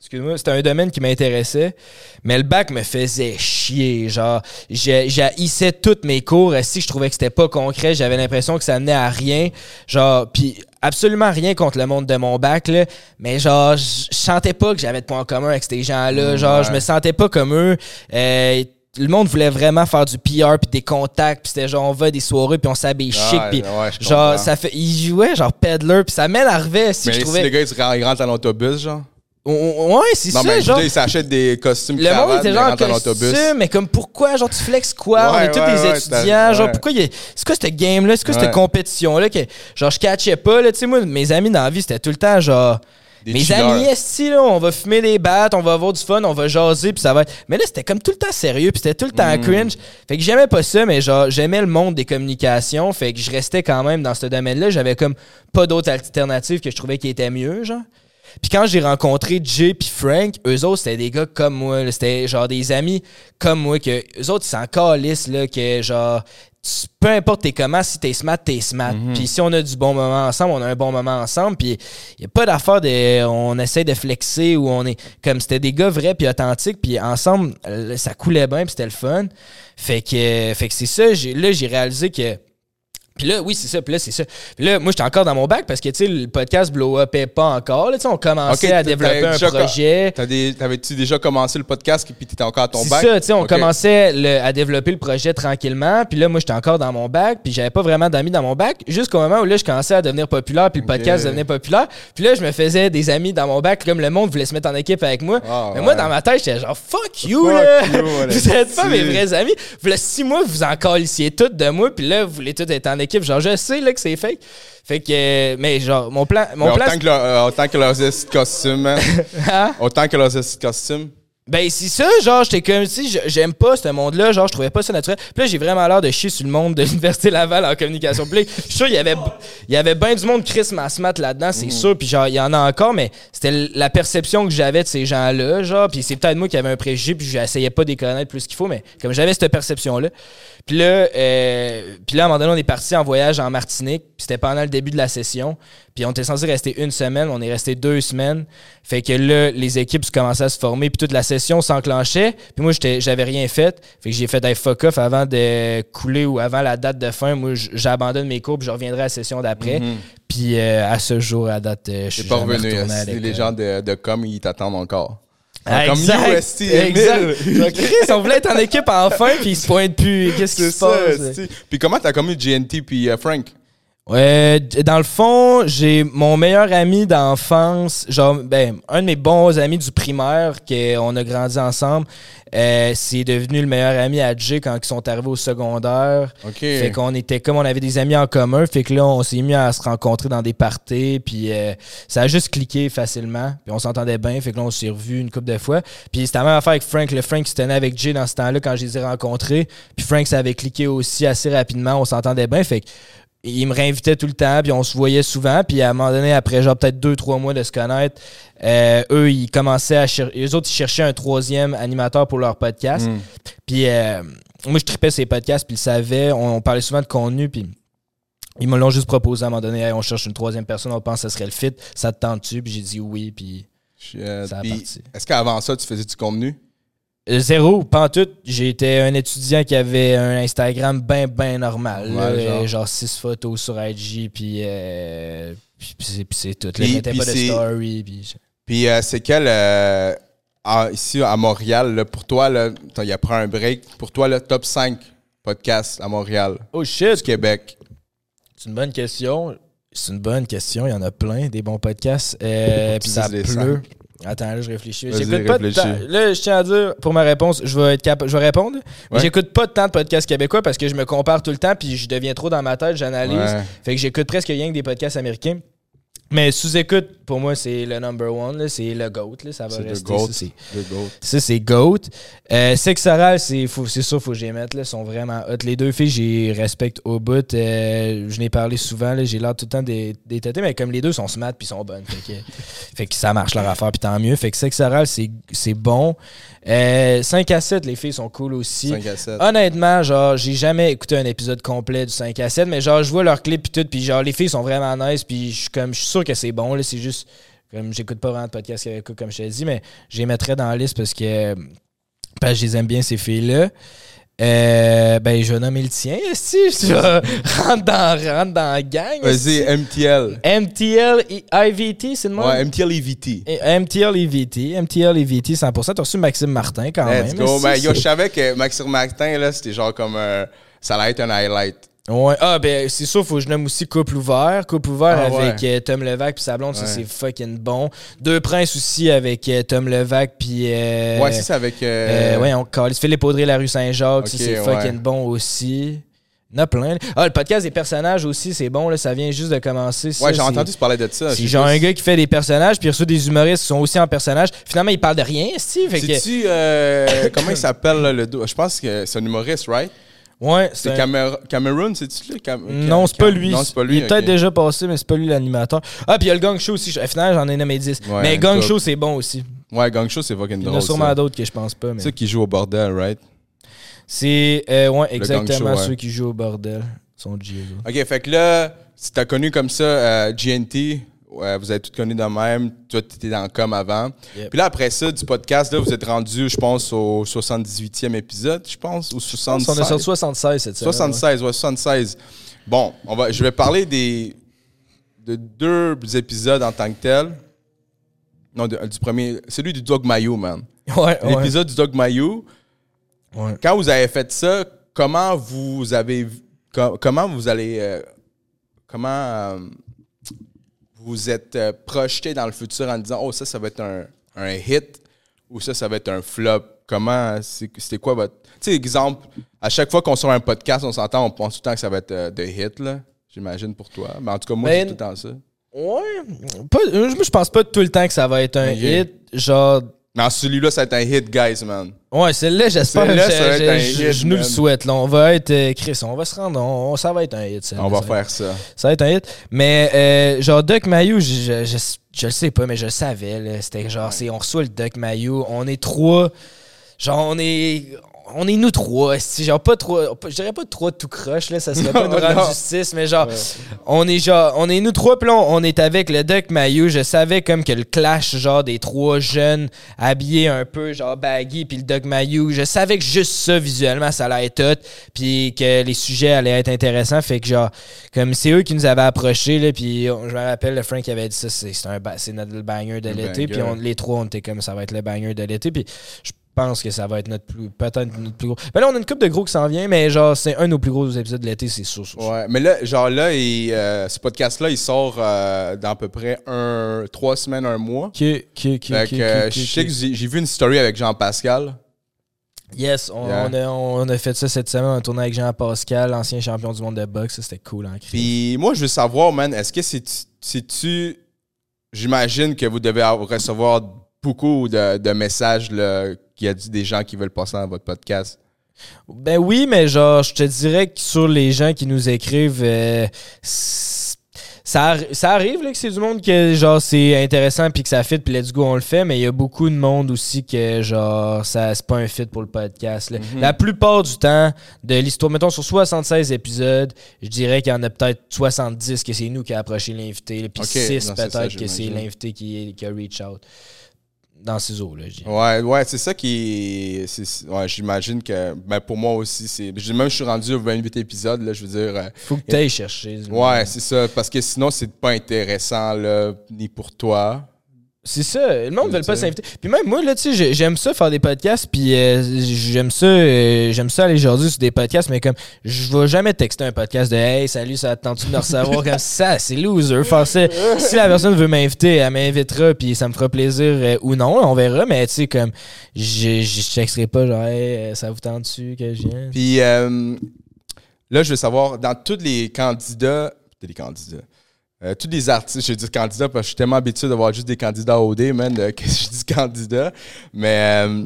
Excuse-moi, c'était un domaine qui m'intéressait, mais le bac me faisait chier. Genre, j'ai- j'haïssais toutes mes cours. Si je trouvais que c'était pas concret, j'avais l'impression que ça menait à rien. Genre, puis absolument rien contre le monde de mon bac, là, mais genre, je sentais pas que j'avais de points en commun avec ces gens-là. Mm, genre, ouais. je me sentais pas comme eux. Euh, le monde voulait vraiment faire du PR puis des contacts puis c'était genre on va à des soirées puis on s'habille chic puis ouais, genre comprends. ça fait il jouait genre peddler puis ça m'énervait si mais je si trouvais les gars, ils, ils rentrent en autobus, genre? Ouais c'est Non, ça mais je veux genre ils s'achètent des costumes le monde était mais genre costume, mais comme pourquoi? Genre, tu flexes quoi? on est tous ouais, des ouais, étudiants. Genre, pourquoi il y a- C'est quoi cette game-là? C'est quoi cette compétition-là? Que, genre, je catchais pas, là. Tu sais, moi, mes amis dans la vie, c'était tout le temps, genre. Des mes chillers. amis, esti, là, on va fumer des battes, on va avoir du fun, on va jaser, puis ça va être. Mais là, c'était comme tout le temps sérieux, puis c'était tout le temps Mm. cringe. Fait que j'aimais pas ça, mais genre, j'aimais le monde des communications. Fait que je restais quand même dans ce domaine-là. J'avais comme pas d'autres alternatives que je trouvais qui étaient mieux, genre. Puis quand j'ai rencontré Jay puis Frank, eux autres, c'était des gars comme moi. C'était genre des amis comme moi. que Eux autres, ils s'en calissent, là, que genre... tu- peu importe t'es comment, si t'es smart, t'es smart. Puis si on a du bon moment ensemble, on a un bon moment ensemble. Puis il a pas d'affaire de... On essaie de flexer ou on est... Comme c'était des gars vrais puis authentiques. Puis ensemble, ça coulait bien puis c'était le fun. Fait que, fait que c'est ça. Là, j'ai réalisé que... Puis là, oui, c'est ça. Puis là, c'est ça. Puis là, moi, j'étais encore dans mon bac parce que, tu sais, le podcast Blow Up est pas encore. Là, tu sais, on commençait à développer un projet. T'avais-tu déjà commencé le podcast et puis t'étais encore à ton C'est bac? ça, tu sais, on commençait le- à développer le projet tranquillement. Puis là, moi, j'étais encore dans mon bac. Puis j'avais pas vraiment d'amis dans mon bac. Jusqu'au moment où là, je commençais à devenir populaire. Puis le podcast devenait populaire. Puis là, je me faisais des amis dans mon bac. Comme le monde voulait se mettre en équipe avec moi. Ah, Mais moi, dans ma tête, j'étais genre, fuck you, Fuck là. you, <laughs> vous êtes pas mes vrais amis. Là, six mois, vous en calissiez toutes de moi. Puis là, vous voulez tous être en équipe. Genre, je sais, là, que c'est fake. Fait que, euh, mais genre, mon plan. Mon Mais plan autant, que leur- euh, autant que leurs costumes, man. <laughs> Hein? autant que leurs costumes. Ben, c'est ça, genre, j'étais comme si j'aime pas ce monde-là, genre, je trouvais pas ça naturel. Puis là, j'ai vraiment l'air de chier sur le monde de <laughs> l'Université Laval en communication publique. Je suis sûr, il y avait, il y avait bien du monde Chris Masmat là-dedans, c'est sûr, puis genre, il y en a encore, mais c'était la perception que j'avais de ces gens-là, genre, puis c'est peut-être moi qui avais un préjugé, puis j'essayais pas de les connaître plus qu'il faut, mais comme j'avais cette perception-là. Puis là, euh, puis là, à un moment donné, on est parti en voyage en Martinique, puis c'était pendant le début de la session. Puis on était censé rester une semaine, on est resté deux semaines. Fait que là, les équipes commençaient à se former, puis toute la session s'enclenchait. Puis moi, j'avais rien fait. Fait que j'ai fait un fuck off avant de couler ou avant la date de fin. Moi, j'abandonne mes cours, puis je reviendrai à la session d'après. Puis euh, à ce jour, à date, euh, je suis pas revenu. Les gens de, de com, ils t'attendent encore. Ah, comme. Emile. Genre, Chris, on voulait être en équipe enfin, puis ils se pointent plus. Qu'est-ce qui C'est se ça, passe? Puis comment t'as connu GNT puis euh, Frank? Ouais, dans le fond, j'ai mon meilleur ami d'enfance, genre, ben, un de mes bons amis du primaire, qu'on a grandi ensemble, euh, c'est devenu le meilleur ami à Jay quand ils sont arrivés au secondaire. OK. Fait qu'on était comme on avait des amis en commun, fait que là on s'est mis à se rencontrer dans des parties, puis euh, ça a juste cliqué facilement, puis on s'entendait bien, fait que là on s'est revus une couple de fois. Puis c'était la même affaire avec Frank, le Frank se tenait avec Jay dans ce temps-là quand je les ai rencontrés, puis Frank ça avait cliqué aussi assez rapidement, on s'entendait bien, fait que il me réinvitait tout le temps, puis on se voyait souvent, puis à un moment donné après genre peut-être deux trois mois de se connaître, euh, eux ils commençaient à chercher, eux autres ils cherchaient un troisième animateur pour leur podcast. Mm. Puis euh, moi, je tripais ces podcasts, puis ils le savaient. On, on parlait souvent de contenu, puis ils me l'ont juste proposé à un moment donné. Hey, on cherche une troisième personne, on pense que ça serait le fit. Ça te tente-tu? Puis j'ai dit oui, puis Shit. Ça a parti. Est-ce qu'avant ça, tu faisais du contenu? Euh, zéro, tout. J'étais un étudiant qui avait un Instagram bien, bien normal. là. Ouais, genre. Euh, genre six photos sur IG, puis, euh, puis, puis c'est, puis tout. Là, Puis- je mettais puis pas de c'est- story. Puis... Puis euh, c'est quel, euh, à- ici à Montréal, là, pour toi, là, il a pris un break, pour toi, le top 5 podcasts à Montréal, Oh du shit! Québec? C'est une bonne question. C'est une bonne question. Il y en a plein, des bons podcasts. Euh, <laughs> puis ça pleut. Attends, là, je réfléchis. J'écoute pas de temps- Là, je tiens à dire, pour ma réponse, je vais être capable. Je vais répondre. Mais Ouais. j'écoute pas de tant de podcasts québécois parce que je me compare tout le temps puis je deviens trop dans ma tête, j'analyse. Ouais. Fait que j'écoute presque rien que des podcasts américains. Mais sous-écoute, pour moi, c'est le number one. C'est le GOAT. là. Ça va rester. GOAT. ça, c'est- Le GOAT. ça, c'est GOAT. Euh, Sex Oral, c'est sûr, faut que je les mette. Là, sont vraiment hot. Les deux filles, j'y respecte au bout. Euh, je n'ai parlé souvent. J'ai l'air tout le temps des, des têtés, mais comme les deux sont smart puis sont bonnes. Fait que, <laughs> fait que ça marche leur affaire, puis tant mieux. Fait que Sex Oral, c'est bon. Euh, 5 à 7, les filles sont cool aussi. 5 à 7. Honnêtement, genre, j'ai jamais écouté un épisode complet du 5 à 7, mais genre, je vois leurs clips puis tout, puis genre, les filles sont vraiment nice, puis je suis comme, je suis sûr que c'est bon, là, c'est juste, comme, j'écoute pas vraiment de podcast québécois, comme je te dit, mais je les mettrais dans la liste parce que, parce que je les aime bien, ces filles-là. Euh, ben, je vais nommer le tien, si <laughs> je rentre dans, rentre dans la gang. Vas-y. MTL. MTL IVT, c'est le nom? Ouais, MTL. Et- MTL EVT, MTL EVT 100%. T'as reçu Maxime Martin quand Let's même. go. Ben, yo, je savais que Maxime Martin, là, c'était genre comme un. Ça allait être un highlight. Ouais. Ah, ben, c'est sûr, faut que je nomme aussi Couple ouvert. Couple ouvert Ah, avec ouais. euh, Tom Levac puis sa blonde, ça, c'est fucking bon. Deux Princes aussi avec euh, Tom Levac puis. Euh, ouais, c'est ça avec. ouais, on calisse Philippe Audrey, la rue Saint-Jacques, c'est fucking bon aussi. Il y en a plein. Ah, le podcast des personnages aussi, c'est bon, là, ça vient juste de commencer. ça, Ouais, j'ai entendu parler de ça. C'est genre un gars qui fait des personnages, puis il reçoit des humoristes qui sont aussi en personnage. Finalement, il parle de rien, Steve. Fait que, C'est-tu. euh, comment il s'appelle, là, le Je pense que c'est un humoriste, right? Ouais, C'est Camer- c'est-tu lui Cam- Non, c'est pas lui. Non, c'est pas lui. Il est peut-être déjà passé, mais c'est pas lui l'animateur. Ah, puis il y a le Gang Show aussi. Au final, j'en ai nommé 10. Ouais, mais Gang top. Show, c'est bon aussi. Ouais, Gang Show, c'est fucking Il y en drôle. a sûrement d'autres que je pense pas. Mais... C'est qui joue au bordel, right? C'est euh, ouais, exactement Show, ouais. ceux qui jouent au bordel. Sont G. Ok, fait que là, si t'as connu comme ça euh, GNT, ouais, vous avez tout connu de même, toi t'étais dans le com avant. Yep. Puis là, après ça, du podcast, là, vous êtes rendu, je pense, au 78e épisode, je pense, ou On 76. est sur 76 cette semaine. 76, ouais, 76. Bon, on va, je vais parler des de deux épisodes en tant que tel. Non, de- du premier, celui du Dog Mayo, man. Ouais. L'épisode du Dog Mayo, Ouais. quand vous avez fait ça, comment vous avez co- comment vous allez euh, comment euh, vous êtes euh, projeté dans le futur en disant oh ça ça va être un, un hit ou ça ça va être un flop comment c'était quoi votre tu sais exemple à chaque fois qu'on sort un podcast on s'entend on pense tout le temps que ça va être euh, de hit là j'imagine pour toi mais en tout cas moi Ben, c'est tout le temps ça Ouais. Pas, je pense pas tout le temps que ça va être un hit. Genre. Mais celui-là ça va être un hit guys man Ouais, celle-là, j'espère. Celle-là, je- ça va être un hit, je nous le souhaite. Là. On va être. euh, Chris, on va se rendre. on- ça va être un hit. on va faire ça Ça va être un hit. Mais euh, genre Doc Mayou, je, je, je, je le sais pas, mais je le savais. C'était genre, c'est, on reçoit le Doc Mayou. On est trois. Genre, on est. on est nous trois, esti, genre pas trois, je dirais pas trois tout croche, là, ça serait pas nous rendre justice, mais genre, on est genre, on est nous trois, puis là, on, on est avec le Doc Mayou, je savais comme que le clash, genre, des trois jeunes habillés un peu, genre, baggy, puis le Doc Mayou, je savais que juste ça, visuellement, ça allait être hot, puis que les sujets allaient être intéressants, fait que genre, comme c'est eux qui nous avaient approchés, là, puis on- je me rappelle, le Frank avait dit ça, c'est c'est un ba- c'est notre banger de l'été, puis les trois, on était comme ça va être le banger de l'été, puis je pense que ça va être notre plus, peut-être notre plus gros. Ben là, on a une coupe de gros qui s'en vient, mais genre, c'est un de nos plus gros épisodes de l'été, c'est sûr, sûr, sûr. Ouais, mais là, genre là, il, euh, ce podcast-là, il sort euh, dans à peu près un, trois semaines, un mois. Ok, ok, ok, Fait que, euh, je sais que j'ai vu une story avec Jean-Pascal. Yes, on, Yeah. on a, on a fait ça cette semaine, on a tourné avec Jean Pascal, ancien champion du monde de boxe, c'était cool en crise. Puis moi, je veux savoir, man, est-ce que c'est- c'est-tu. J'imagine que vous devez recevoir beaucoup de, de messages là, qu'il y a des gens qui veulent passer dans votre podcast? Ben oui, mais genre, je te dirais que sur les gens qui nous écrivent, euh, ça, ça arrive là, que c'est du monde que genre c'est intéressant puis que ça fit puis let's go on le fait, mais il y a beaucoup de monde aussi que genre ça c'est pas un fit pour le podcast. là. Mhm. La plupart du temps de l'histoire, mettons sur 76 épisodes, je dirais qu'il y en a peut-être 70 que c'est nous qui a approché l'invité, puis Ok, 6 non, c'est ça, peut-être que c'est l'invité qui, qui a reach out dans ces eaux là. je dirais. Ouais, ouais, c'est ça qui. Ouais, j'imagine que. Ben pour moi aussi, c'est. Même je suis rendu au 28 épisodes, là, je veux dire. euh, Faut que t'ailles chercher. Ouais, c'est ça. Parce que sinon, c'est pas intéressant, là, ni pour toi. C'est ça, le monde ne veut pas s'inviter. Puis même moi, là, tu sais, j'ai- j'aime ça faire des podcasts, puis euh, j'aime ça euh, j'aime ça aller jaser sur des podcasts, mais comme, je vais jamais texter un podcast de « Hey, salut, ça te tente de me recevoir? » Comme ça, c'est loser. Faire ça. Si la personne veut m'inviter, elle m'invitera, puis ça me fera plaisir euh, ou non, on verra, mais tu sais, comme, je texterai pas genre « Hey, ça vous tente dessus que je vienne? Puis euh, là, je veux savoir, dans tous les candidats. tous Les candidats. Euh, tous les artistes, je dis candidats parce que je suis tellement habitué de voir juste des candidats OD, man, euh, <laughs> que je dis candidat. Mais euh,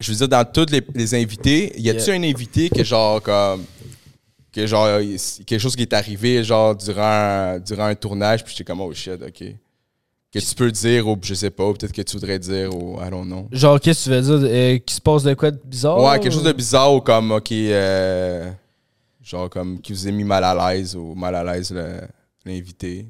je veux dire, dans tous les, les invités, y a-tu Yeah. un invité que genre comme. Que genre, quelque chose qui est arrivé genre durant un, durant un tournage, puis j'étais comme oh shit, ok. Que tu peux dire, ou je sais pas, ou peut-être que tu voudrais dire, ou I don't know. Genre, qu'est-ce que tu veux dire? Euh, qu'il se passe de quoi de bizarre? Ouais, quelque chose de bizarre ou comme, ok, euh, genre comme qui vous a mis mal à l'aise ou mal à l'aise le- l'invité.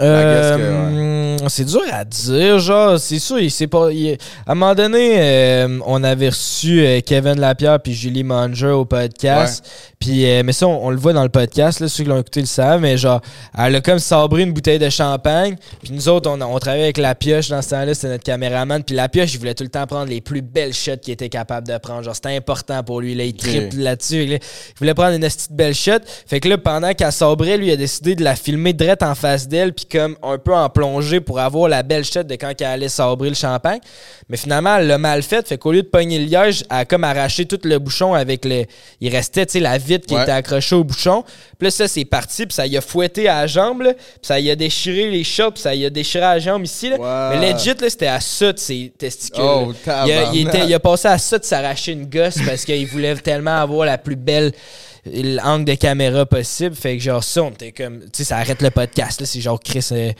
Euh, hum, c'est dur à dire, genre, c'est sûr, il s'est pas. il- à un moment donné, euh, on avait reçu euh, Kevin Lapierre puis Julie Manger au podcast. Puis, mais ça, on, on le voit dans le podcast, là, ceux qui l'ont écouté le savent, mais genre, elle a comme sabré une bouteille de champagne. Puis nous autres, on, on travaillait avec La Pioche dans ce temps-là, c'était notre caméraman. Puis La Pioche, il voulait tout le temps prendre les plus belles shots qu'il était capable de prendre. Genre, c'était important pour lui, là, il triple là-dessus. là. Il voulait prendre une petite belle shot. Fait que là, pendant qu'elle sabrait, lui, il a décidé de la filmer direct en face d'elle, puis comme un peu en plongée pour avoir la belle shot de quand elle allait sabrer le champagne. Mais finalement, elle l'a mal fait. Fait qu'au lieu de pogner le liège, elle a comme arraché tout le bouchon avec le. Il restait, tu sais, la vitre qui Ouais. était accrochée au bouchon. Puis là, ça, c'est parti, puis ça y a fouetté à la jambe, là. Puis ça y a déchiré les shots, puis ça y a déchiré à la jambe ici, là. Mais legit, là, c'était à ça de ses testicules. Oh, il, a, il tabarnak. était- il a passé à ça de s'arracher une gosse parce qu'il voulait tellement avoir la plus belle angle de caméra possible. Fait que genre ça, on était comme. Tu sais, ça arrête le podcast. C'est genre Chris. euh,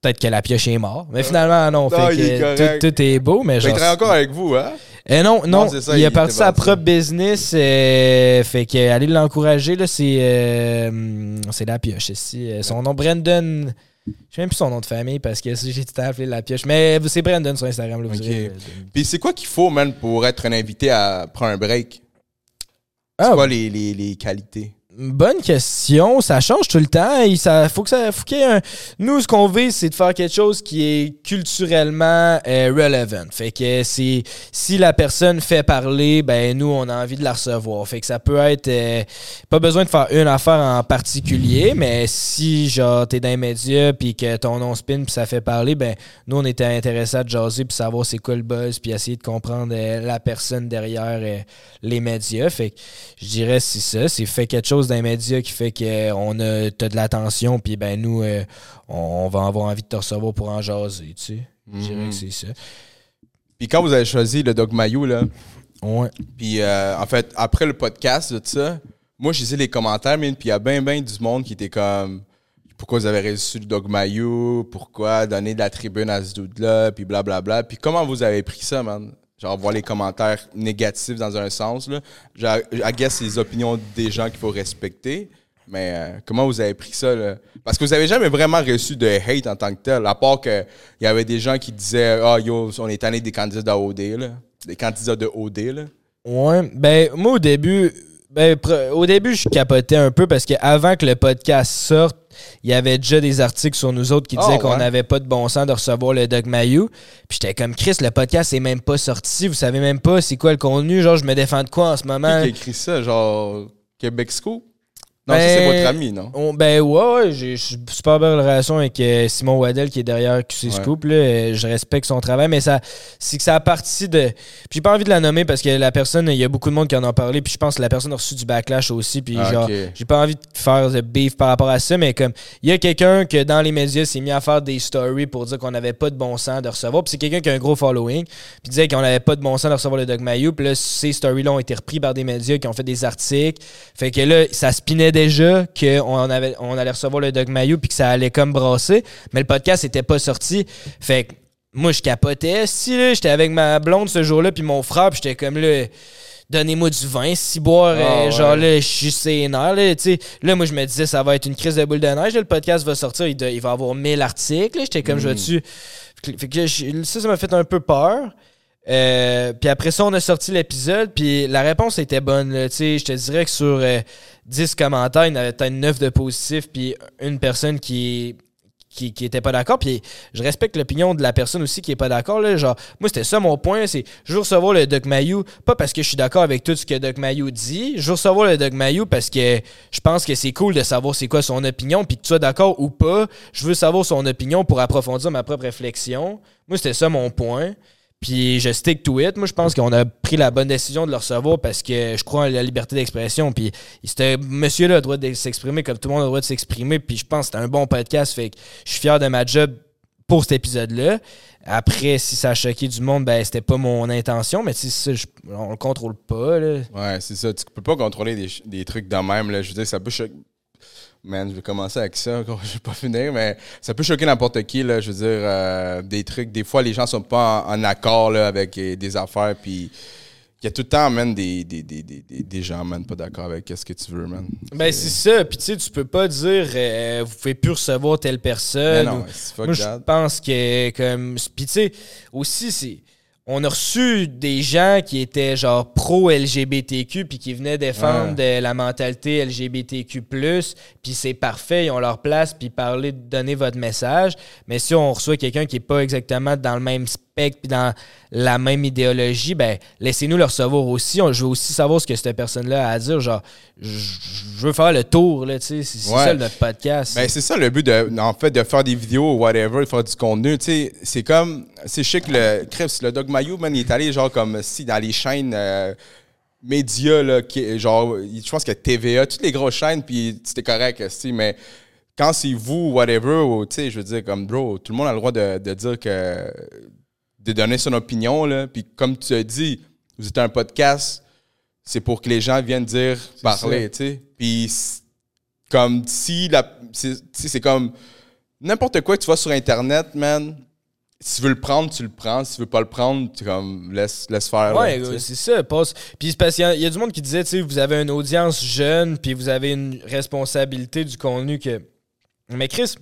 Peut-être que la pioche est mort. Mais finalement, non. Non, fait il est que tout, tout est beau, mais Mais genre. encore avec vous, hein? Eh non, non, Non, c'est ça, il il est parti sa propre business. euh, fait que allez l'encourager, là, c'est. euh, c'est la pioche ici. Euh, Son nom, Brandon. Je sais même plus son nom de famille parce que j'ai tout temps appelé la pioche. Mais c'est Brandon sur Instagram, là, vous euh, Puis c'est quoi qu'il faut, man, pour être un invité à prendre un break? C'est Ah, quoi les, les, les qualités? Bonne question. Ça change tout le temps. Il faut que ça, faut Nous, ce qu'on veut, c'est de faire quelque chose qui est culturellement euh, relevant. Fait que c'est si la personne fait parler, ben nous, on a envie de la recevoir. Fait que ça peut être euh, pas besoin de faire une affaire en particulier, mais si genre t'es dans les médias puis que ton nom spin puis ça fait parler, ben nous, on était intéressés à jaser puis savoir c'est quoi le buzz puis essayer de comprendre euh, la personne derrière les médias. Fait que je dirais c'est ça, c'est fait quelque chose dans les médias qui fait qu'on a t'as de l'attention puis ben nous euh, on, on va avoir envie de te recevoir pour en jaser, tu sais. Je dirais Mhm. que c'est ça. Puis quand vous avez choisi le Dog Mayo, là, Ouais. puis euh, en fait, après le podcast de tout ça, moi, j'ai les commentaires, man, puis il y a bien, bien du monde qui était comme pourquoi vous avez reçu le Dog Mayo, pourquoi donner de la tribune à ce dude-là, puis blablabla. Puis comment vous avez pris ça, man? Genre voir les commentaires négatifs dans un sens. Là. Les opinions des gens qu'il faut respecter. Mais euh, comment vous avez pris ça? Là? Parce que vous avez jamais vraiment reçu de hate en tant que tel, à part qu'il y avait des gens qui disaient Ah yo, on est tanné des candidats d'OD. Des candidats de OD. Là. Ouais, ben moi au début, ben, au début je capotais un peu parce qu'avant que le podcast sorte, il y avait déjà des articles sur nous autres qui disaient Ah, qu'on n'avait pas de bon sens de recevoir le Doug Mayou. Puis j'étais comme Chris, le podcast est même pas sorti, vous savez même pas c'est quoi le contenu, genre je me défends de quoi en ce moment? Qui a écrit ça? Genre Québec Scoop? Non, Ben, c'est votre ami, non? On- ben ouais, ouais, j'ai une super belle relation avec euh, Simon Waddell qui est derrière QC Ouais. Scoop. Là, Euh, je respecte son travail, mais ça c'est que ça a parti de. Puis j'ai pas envie de la nommer parce que la personne, il y a beaucoup de monde qui en a parlé, puis je pense que la personne a reçu du backlash aussi. Puis Ah, genre, ok. j'ai pas envie de faire de beef par rapport à ça, mais comme il y a quelqu'un que dans les médias s'est mis à faire des stories pour dire qu'on n'avait pas de bon sens de recevoir. Puis c'est quelqu'un qui a un gros following, puis disait qu'on n'avait pas de bon sens de recevoir le Doug Mayou. Puis là, ces stories-là ont été repris par des médias qui ont fait des articles. Fait que là, ça spinait déjà qu'on avait, on allait recevoir le Doug Mayou puis que ça allait comme brasser. Mais le podcast était pas sorti. Fait que moi, je capotais. Si là, j'étais avec ma blonde ce jour-là, puis mon frère, puis j'étais comme là. Donnez-moi du vin, si boire, Ah, euh, ouais. genre là, je suis sénère, là, tu sais. Là, moi, je me disais, ça va être une crise de boule de neige, là, le podcast va sortir, il, va avoir 1000 articles. J'étais comme, je vais-tu... Fait que- ça, ça m'a fait un peu peur. Euh, puis après ça, on a sorti l'épisode, puis la réponse était bonne. Je te dirais que sur euh, 10 commentaires, il y en avait peut-être 9 de positifs, puis une personne qui qui, qui était pas d'accord. Puis je respecte l'opinion de la personne aussi qui est pas d'accord. là. Genre, moi, c'était ça mon point. C'est je veux recevoir le Doc Mayou, pas parce que je suis d'accord avec tout ce que Doc Mayou dit. Je veux recevoir le Doc Mayou parce que je pense que c'est cool de savoir c'est quoi son opinion. Puis que tu sois d'accord ou pas, je veux savoir son opinion pour approfondir ma propre réflexion. Moi, c'était ça mon point. Puis je stick to it. Moi, je pense qu'on a pris la bonne décision de le recevoir parce que je crois en la liberté d'expression. Puis ce monsieur-là a le droit de s'exprimer comme tout le monde a le droit de s'exprimer. Puis je pense que c'était un bon podcast. Fait que je suis fier de ma job pour cet épisode-là. Après, si ça a choqué du monde, ben c'était pas mon intention. Mais ça, on le contrôle pas. Là. Ouais, c'est ça. Tu peux pas contrôler des, des trucs de même. Là. Je veux dire, ça peut choquer. Man, je vais commencer avec ça. Je vais pas finir, mais ça peut choquer n'importe qui. Là. Je veux dire, euh, des trucs. Des fois, les gens sont pas en, en accord là, avec euh, des affaires. Puis il y a tout le temps, man, des, des, des, des, gens, man, pas d'accord avec qu'est-ce que tu veux, man. Ben c'est ça. Puis tu sais, tu peux pas dire euh, vous pouvez plus recevoir telle Mais personne. non, ou- fuck Moi, je pense que comme. Puis tu sais, aussi, c'est. On a reçu des gens qui étaient genre pro-LGBTQ puis qui venaient défendre la mentalité LGBTQ+, puis c'est parfait, ils ont leur place, puis parler, donner votre message. Mais si on reçoit quelqu'un qui est pas exactement dans le même spectre puis dans la même idéologie, ben laissez-nous le recevoir aussi. On- je veux aussi savoir ce que cette personne-là a à dire. Genre, je veux faire le tour, là, tu sais. C'est Ouais. ça notre podcast. Ben, c'est ça le but de, en fait, de faire des vidéos ou whatever, de faire du contenu. Tu sais, c'est comme, c'est chic le Chris, le Dog Mayo, man, il est allé genre comme si dans les chaînes euh, médias, là, qui, genre, je pense que TVA, toutes les grosses chaînes, puis c'était correct, si, mais quand c'est vous, whatever, ou, tu sais, je veux dire, comme, bro, tout le monde a le droit de, de dire que, de donner son opinion, là, puis comme tu as dit, vous êtes un podcast, c'est pour que les gens viennent dire, parler, tu sais. Puis comme si la c'est comme n'importe quoi que tu vois sur internet man si tu veux le prendre tu le prends si tu veux pas le prendre tu comme laisse laisse faire Ouais, c'est ça. Passe. Puis parce qu'il y y, a du monde qui disait, tu sais, vous avez une audience jeune, puis vous avez une responsabilité du contenu que. Mais Chris,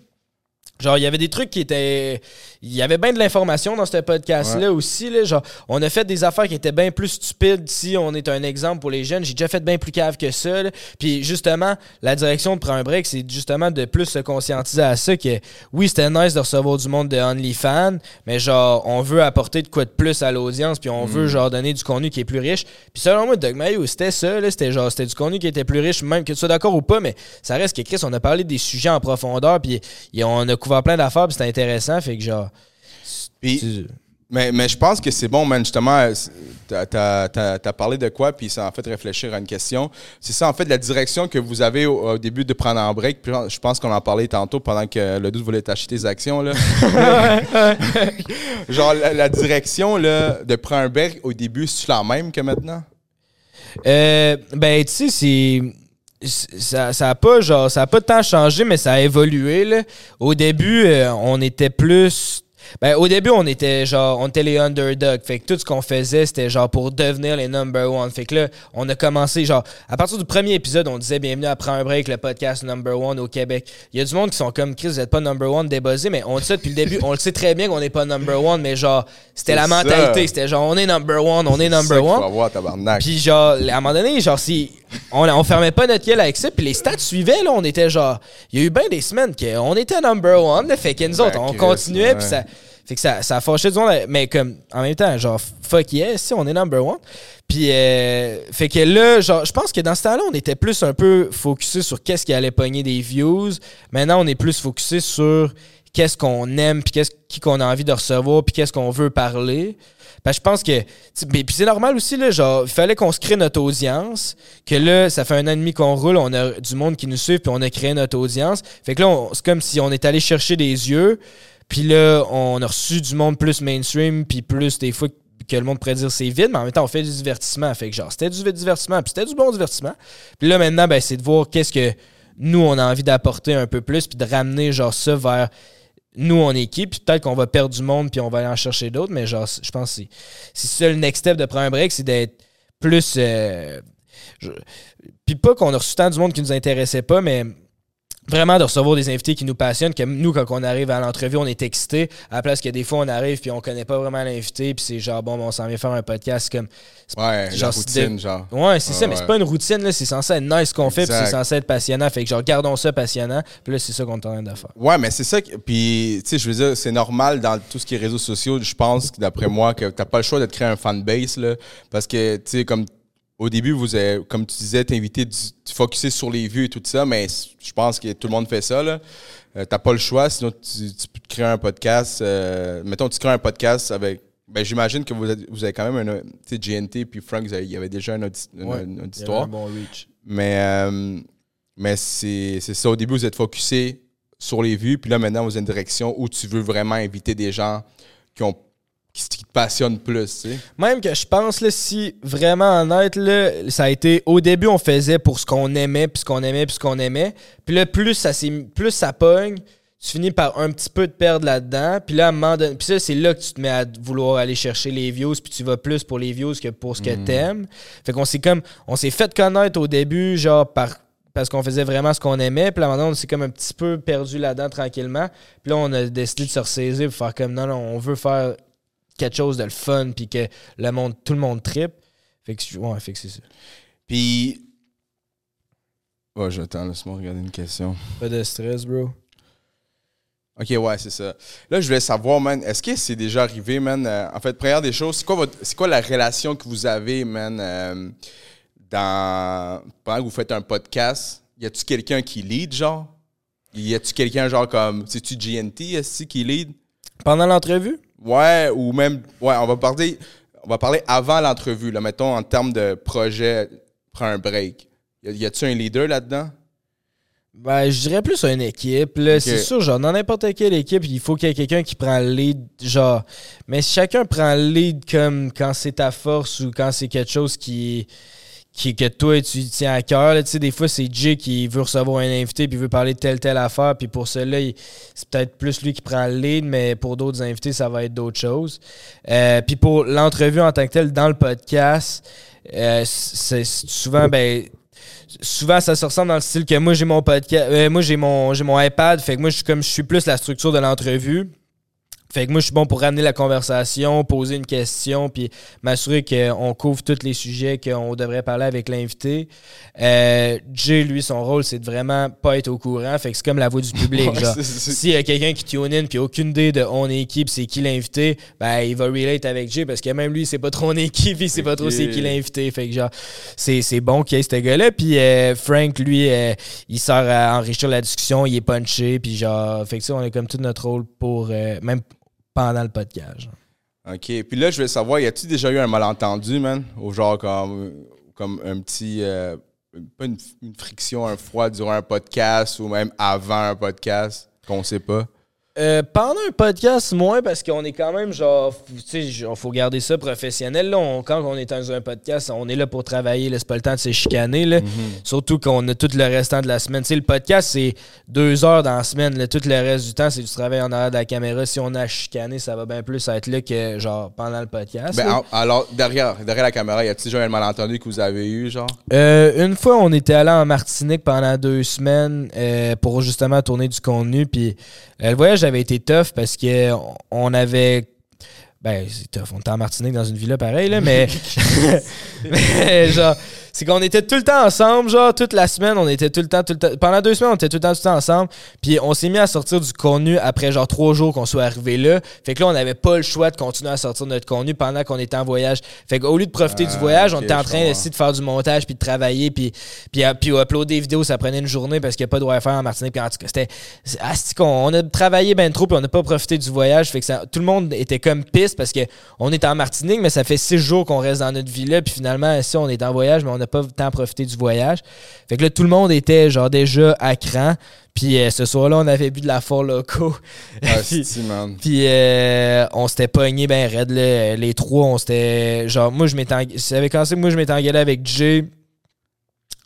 genre, il y avait des trucs qui étaient. Il y avait bien de l'information dans ce podcast-là aussi. Là, genre, on a fait des affaires qui étaient bien plus stupides. Si on est un exemple pour les jeunes, j'ai déjà fait bien plus cave que ça. là. Puis justement, la direction de prendre un break, c'est justement de plus se conscientiser à ça que oui, c'était nice de recevoir du monde de OnlyFans, mais genre, on veut apporter de quoi de plus à l'audience, puis on veut genre donner du contenu qui est plus riche. Puis selon moi, Doug Mayo, c'était ça, là, c'était genre, c'était du contenu qui était plus riche, même que tu sois d'accord ou pas, mais ça reste que Chris, on a parlé des sujets en profondeur, puis et on a couvert plein d'affaires, puis c'était intéressant, fait que genre. Puis- mais, mais je pense que c'est bon man justement t'as t'as parlé de quoi puis ça en fait réfléchir à une question c'est ça en fait la direction que vous avez au, au début de prendre un break puis je pense qu'on en parlait tantôt pendant que le doute voulait t'acheter tes actions là <laughs> genre la, la direction là de prendre un break au début c'est la même que maintenant? Euh, ben, tu sais, c'est. Ça, ça a pas genre ça a pas tant changé mais ça a évolué là. Au début, euh, on était plus Ben, au début, on était genre, on était les underdogs. Fait que tout ce qu'on faisait, c'était genre pour devenir les number one. Fait que là, on a commencé genre, à partir du premier épisode, on disait bienvenue après un break, le podcast number one au Québec. Il y a du monde qui sont comme Chris, vous êtes pas number one, débuzzé, mais on dit ça depuis le début. on le sait très bien qu'on n'est pas number one, mais genre, c'était la mentalité. C'était genre, on est number one, on est number one. Avoir. Puis genre, à un moment donné, genre, si on, on fermait pas notre gueule avec ça, puis les stats suivaient, là, on était genre, il y a eu bien des semaines qu'on était number one, fait que nous autres, on continuait, puis ça, fait que ça, ça a fâché du monde, mais comme, en même temps, genre, fuck yeah, si on est number one. Puis, euh, fait que là, genre, je pense que dans ce temps-là, on était plus un peu focusé sur qu'est-ce qui allait pogner des views. Maintenant, on est plus focusé sur qu'est-ce qu'on aime, puis qu'est-ce qui qu'on a envie de recevoir, puis qu'est-ce qu'on veut parler. Je pense que. Puis c'est normal aussi, là, genre, il fallait qu'on se crée notre audience. Que là, ça fait un an et demi qu'on roule, on a du monde qui nous suit, puis on a créé notre audience. Fait que là, c'est comme si on est allé chercher des yeux, puis là, on a reçu du monde plus mainstream, puis plus des fois que le monde pourrait dire c'est vide, mais en même temps, on fait du divertissement. Fait que genre, c'était du divertissement, puis c'était du bon divertissement. Puis là, maintenant, ben, c'est de voir qu'est-ce que nous, on a envie d'apporter un peu plus, puis de ramener genre ça vers nous, on équipe, puis peut-être qu'on va perdre du monde, puis on va aller en chercher d'autres, mais genre, je pense que c'est ça le next step de prendre un break, c'est d'être plus. Euh, puis pas qu'on a reçu tant du monde qui nous intéressait pas, mais vraiment de recevoir des invités qui nous passionnent, que nous, quand on arrive à l'entrevue, on est excité, à la place que des fois, on arrive puis on connaît pas vraiment l'invité, puis c'est genre, bon, on s'en vient faire un podcast, comme... Ouais, genre, routine, genre. Ouais, c'est ça, mais c'est pas une routine, là, c'est censé être nice ce qu'on fait, puis c'est censé être passionnant, fait que genre, gardons ça passionnant, puis là, c'est ça qu'on est en train de faire. Ouais, mais c'est ça, puis, tu sais, je veux dire, c'est normal dans tout ce qui est réseaux sociaux, je pense, d'après moi, que t'as pas le choix de créer un fanbase, là, parce que, tu sais, comme au début, vous avez, comme tu disais, t'inviter de focuser sur les vues et tout ça, mais je pense que tout le monde fait ça. Là. Euh, t'as pas le choix, sinon tu, peux créer un podcast. Euh, mettons, tu crées un podcast avec. Ben, j'imagine que vous avez, vous avez quand même un. Tu sais, GNT puis Frank, il y avait déjà un, auditoire. bon reach. Mais, euh, mais c'est ça. Au début, vous êtes focusé sur les vues, puis là, maintenant, vous avez une direction où tu veux vraiment inviter des gens qui ont qui, te passionne plus, tu sais? Même que je pense, là, si vraiment honnête, là, ça a été. Au début, on faisait pour ce qu'on aimait, puis ce qu'on aimait, puis ce qu'on aimait. Puis là, plus ça, plus ça pogne, tu finis par un petit peu te perdre là-dedans. Puis là, à un moment donné, puis ça, c'est là que tu te mets à vouloir aller chercher les views, puis tu vas plus pour les views que pour ce que mm. t'aimes. Fait qu'on s'est comme. On s'est fait connaître au début, genre, par parce qu'on faisait vraiment ce qu'on aimait. Puis là, maintenant, on s'est comme un petit peu perdu là-dedans tranquillement. Puis là, on a décidé de se ressaisir pour faire comme non, non, on veut faire quelque chose de le fun, puis que le monde, tout le monde tripe. Fait que, ouais, fait que c'est ça. Puis. Oh, j'attends, laisse-moi regarder une question. Pas de stress, bro. Ok, ouais, c'est ça. Là, je voulais savoir, man, est-ce que c'est déjà arrivé, man? Euh, en fait, première des choses, c'est quoi, votre, c'est quoi la relation que vous avez, man, euh, dans, pendant que vous faites un podcast? Y a-tu quelqu'un qui lead, genre? Y a-tu quelqu'un, genre, comme, c'est-tu GNT, est-ce qui lead? Pendant l'entrevue? Ouais, ou même, ouais, on va parler, on va parler avant l'entrevue, là, mettons, en termes de projet, prends un break. Y a-tu un leader là-dedans? Ben, je dirais plus une équipe. C'est sûr, genre, dans n'importe quelle équipe, il faut qu'il y ait quelqu'un qui prend le lead. Genre, mais si chacun prend le lead comme quand c'est ta force ou quand c'est quelque chose qui que toi, tu tiens à cœur. Des fois, c'est Jay qui veut recevoir un invité puis veut parler de telle, telle affaire. Puis pour cela, c'est peut-être plus lui qui prend le lead, mais pour d'autres invités, ça va être d'autres choses. Euh, puis pour l'entrevue en tant que telle dans le podcast, euh, c'est souvent, ben, souvent ça se ressemble dans le style que moi j'ai mon podcast euh, moi j'ai mon mon iPad fait que moi je suis comme je suis plus la structure de l'entrevue fait que moi, je suis bon pour ramener la conversation, poser une question, puis m'assurer qu'on couvre tous les sujets qu'on devrait parler avec l'invité. Euh, Jay, lui, son rôle, c'est de vraiment pas être au courant. Fait que c'est comme la voix du public. <laughs> genre, s'il y a quelqu'un qui tune in, puis aucune idée de on équipe, c'est qui l'invité, ben, il va relate avec Jay, parce que même lui, c'est pas trop on équipe, il sait pas trop c'est qui l'invité. Fait que genre, c'est, bon qu'il y ait ce gars-là. Puis euh, Frank, lui, euh, il sert à enrichir la discussion, il est punché, puis genre, fait que ça, on est comme tout notre rôle pour, euh, même pendant le podcast. OK. Puis là, je veux savoir, y a-tu déjà eu un malentendu, man? Ou genre comme, comme un petit. Euh, pas une, friction, un froid durant un podcast ou même avant un podcast qu'on sait pas? Euh, pendant un podcast, moins parce qu'on est quand même genre, tu sais, il faut garder ça professionnel. Là, on- quand on est dans un podcast, on est là pour travailler. là, C'est pas le temps de se chicaner. Là. Surtout qu'on a tout le restant de la semaine. Tu sais, le podcast, c'est deux heures dans la semaine. là. Tout le reste du temps, c'est du travail en arrière de la caméra. Si on a à chicaner, ça va bien plus être là que genre pendant le podcast. Ben, en- alors, derrière, derrière la caméra, y a-t-il déjà un malentendu que vous avez eu, genre? Euh, une fois, on était allé en Martinique pendant deux semaines euh, pour justement tourner du contenu. Puis le voyage avait été tough parce que on- avait. Ben, c'est tough. On était en Martinique dans une villa pareille, là, mais. <laughs> <laughs> mais genre, c'est qu'on était tout le temps ensemble, genre, toute la semaine, on était tout le temps, tout le temps. Pendant deux semaines, on était tout le temps, tout le temps ensemble. Puis on s'est mis à sortir du contenu après, genre, trois jours qu'on soit arrivé là. Fait que là, on n'avait pas le choix de continuer à sortir notre contenu pendant qu'on était en voyage. Fait qu'au lieu de profiter du Ah, voyage, on était en train d'essayer de faire du montage puis de travailler puis puis, euh, puis uploader des vidéos ça prenait une journée parce qu'il n'y a pas de Wi-Fi en Martinique puis en tout cas c'était qu'on- on a travaillé ben trop puis on n'a pas profité du voyage fait que ça- tout le monde était comme piste parce que on est en Martinique mais ça fait six jours qu'on reste dans notre villa puis finalement si on est en voyage mais on n'a pas tant profité du voyage fait que là tout le monde était genre déjà à cran puis euh, ce soir-là on avait bu de la Four Loco Ah, <laughs> Puis- si, man. puis euh, on s'était pogné ben raide là. Les trois, on s'était. Genre, moi je m'étais. eng- Ça avait commencé que moi je m'étais engueulé avec Jay.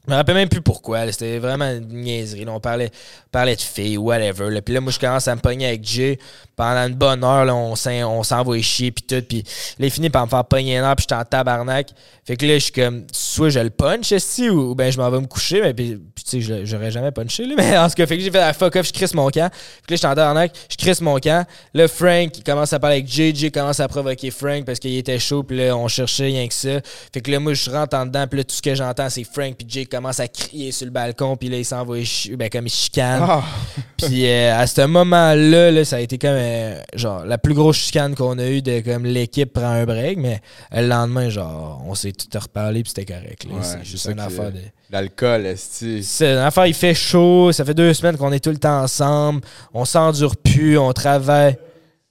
Je me rappelle même plus pourquoi. C'était vraiment une niaiserie. là. On parlait, parlait de filles, whatever. Là. Puis là, moi, je commence à me pogner avec Jay. Pendant une bonne heure, là, on s'en- on s'envoie chier, puis tout. Puis là, il finit par me faire pogner un heure, puis j'étais en tabarnak. Fait que là, je suis comme, soit je le punch, esti, ou, ou ben je m'en vais me coucher. Mais puis, tu sais, j'aurais jamais punché, là. <laughs> Mais en tout cas, fait que j'ai fait la fuck off, je crisse mon camp. Fait que là, j'étais en tabarnak, je crisse mon camp. Là, Frank, il commence à parler avec Jay. Jay commence à provoquer Frank parce qu'il était chaud, puis là, on cherchait rien que ça. Fait que là, moi, je rentre en dedans, puis là, tout ce que j'entends, c'est Frank, puis Jay commence à crier sur le balcon, puis là, il s'en va, ben, comme il chicane. Ah, <laughs> Puis euh, à ce moment-là, là, ça a été comme euh, genre la plus grosse chicane qu'on a eue de comme l'équipe prend un break, mais euh, le lendemain, genre, on s'est tout reparlé puis c'était correct. Ouais, c'est juste une affaire de. L'alcool, esti. C'est une affaire, il fait chaud, ça fait deux semaines qu'on est tout le temps ensemble, on s'endure plus, on travaille.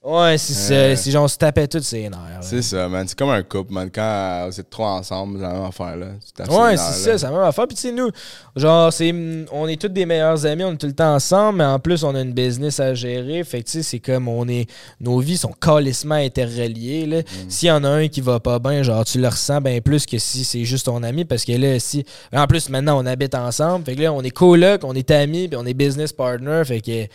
Ouais, c'est ça. C'est genre, on se tapait tous ses nerfs. C'est ça, man. C'est comme un couple, man. Quand euh, vous êtes trois ensemble, c'est la même affaire, là. Tu tapes Ouais, c'est ça, c'est la même affaire. Puis tu sais, nous, genre, c'est, on est tous des meilleurs amis, on est tout le temps ensemble, mais en plus, on a une business à gérer. Fait que tu sais, c'est comme on est. Nos vies sont calissement interreliées. Là. S'il y en a un qui va pas bien, genre, tu le ressens bien plus que si c'est juste ton ami. Parce que là, si. En plus, maintenant, on habite ensemble. Fait que là, on est coloc, on est amis, puis on est business partner. Fait que.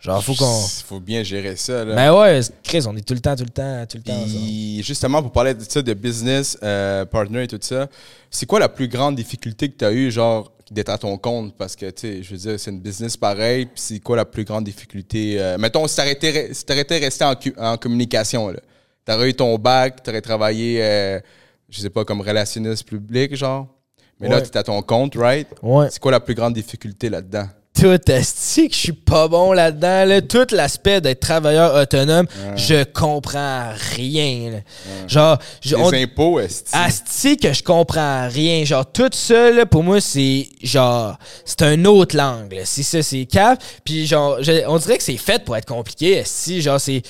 Genre, faut qu'on. Faut bien gérer ça, là. Ben ouais, Chris, on est tout le temps, tout le temps, tout le temps. Puis, justement, pour parler de ça, de business, euh, partner et tout ça, c'est quoi la plus grande difficulté que tu as eu, genre, d'être à ton compte? Parce que, tu sais, je veux dire, c'est une business pareil, puis c'est quoi la plus grande difficulté? euh, mettons, si t'arrêtais si t'arrêtais resté en, communication, là, t'aurais eu ton bac, t'aurais travaillé, euh, je sais pas, comme relationniste public, genre, mais là, Ouais. t'es à ton compte, right? Ouais. C'est quoi la plus grande difficulté là-dedans? Tout esti que je suis pas bon là-dedans là. tout l'aspect d'être travailleur autonome je comprends rien là. genre je- Les on- impôts, est asti que je comprends rien. Genre tout ça là, pour moi c'est genre c'est un autre langue c'est ça c'est cap puis genre je- on dirait que c'est fait pour être compliqué si genre c'est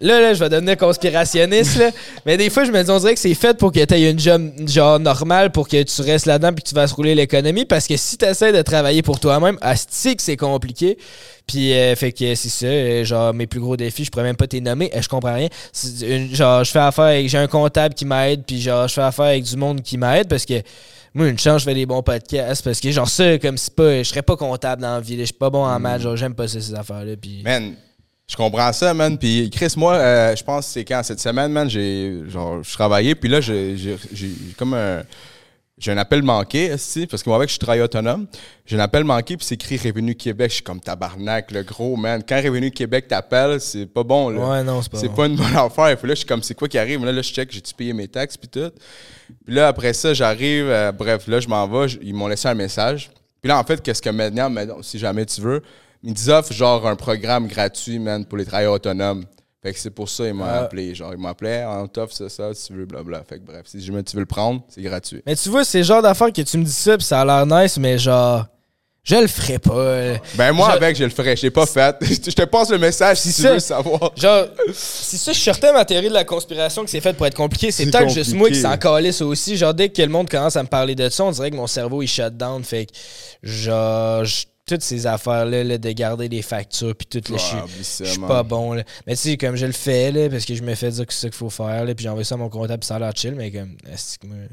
Là, là, je vais devenir conspirationniste, là. <laughs> Mais des fois, je me dis, on dirait que c'est fait pour que tu aies une job, genre, normale, pour que tu restes là-dedans puis que tu fasses rouler l'économie. Parce que si tu essaies de travailler pour toi-même, asti que c'est compliqué. Puis, euh, fait que c'est ça. euh, genre, mes plus gros défis, je pourrais même pas t'es nommer. euh, je comprends rien. Une- genre, je fais affaire avec. J'ai un comptable qui m'aide. Puis, genre, je fais affaire avec du monde qui m'aide parce que. Moi, une chance, je fais des bons podcasts parce que, genre, ça, comme c'est pas. Je serais pas comptable dans la vie. Je suis pas bon en maths. Genre, j'aime pas ça, ces affaires-là. Puis. Man, je comprends ça, man. Puis Chris, moi, euh, je pense que c'est quand? Cette semaine, man, j'ai genre je travaillais, puis là j'ai comme un j'ai un appel manqué, esti, parce que moi avec je travaille autonome. J'ai un appel manqué puis c'est écrit Revenu Québec, je suis comme tabarnak, le gros man. Quand Revenu Québec t'appelle, c'est pas bon là. Ouais, non, c'est pas C'est bon. pas une bonne affaire. Puis là, je suis comme, c'est quoi qui arrive? Là, là je check, j'ai-tu payé mes taxes, puis tout. Puis là, après ça, j'arrive, euh, bref, là, je m'en vais, ils m'ont laissé un message. Puis là, en fait, qu'est-ce que maintenant, maintenant, si jamais tu veux, ils nous offrent genre un programme gratuit, man, pour les travailleurs autonomes. Fait que c'est pour ça qu'ils m'ont Ah. appelé. Genre, ils m'ont appelé, on t'offre ça, ça, si tu veux, blabla. Fait que bref, si jamais tu veux le prendre, c'est gratuit. Mais tu vois, c'est le genre d'affaire que tu me dis ça, pis ça a l'air nice, mais genre, je le ferai pas. Ben moi, Je- avec, je le ferais. Je l'ai pas fait. <laughs> je te passe le message si tu ça. veux savoir. Genre, si ça, je sortais ma théorie de la conspiration que c'est fait pour être compliqué, c'est peut-être juste moi qui s'en calisse aussi. Genre, dès que le monde commence à me parler de ça, on dirait que mon cerveau il shut down. Fait que, genre, je- toutes ces affaires-là, là, de garder des factures, puis tout, là, je suis- je pas bon, là. Mais tu sais, comme je le fais, là, parce que je me fais dire que c'est ça qu'il faut faire, là, puis j'envoie ça à mon comptable, puis ça a l'air chill, mais comme,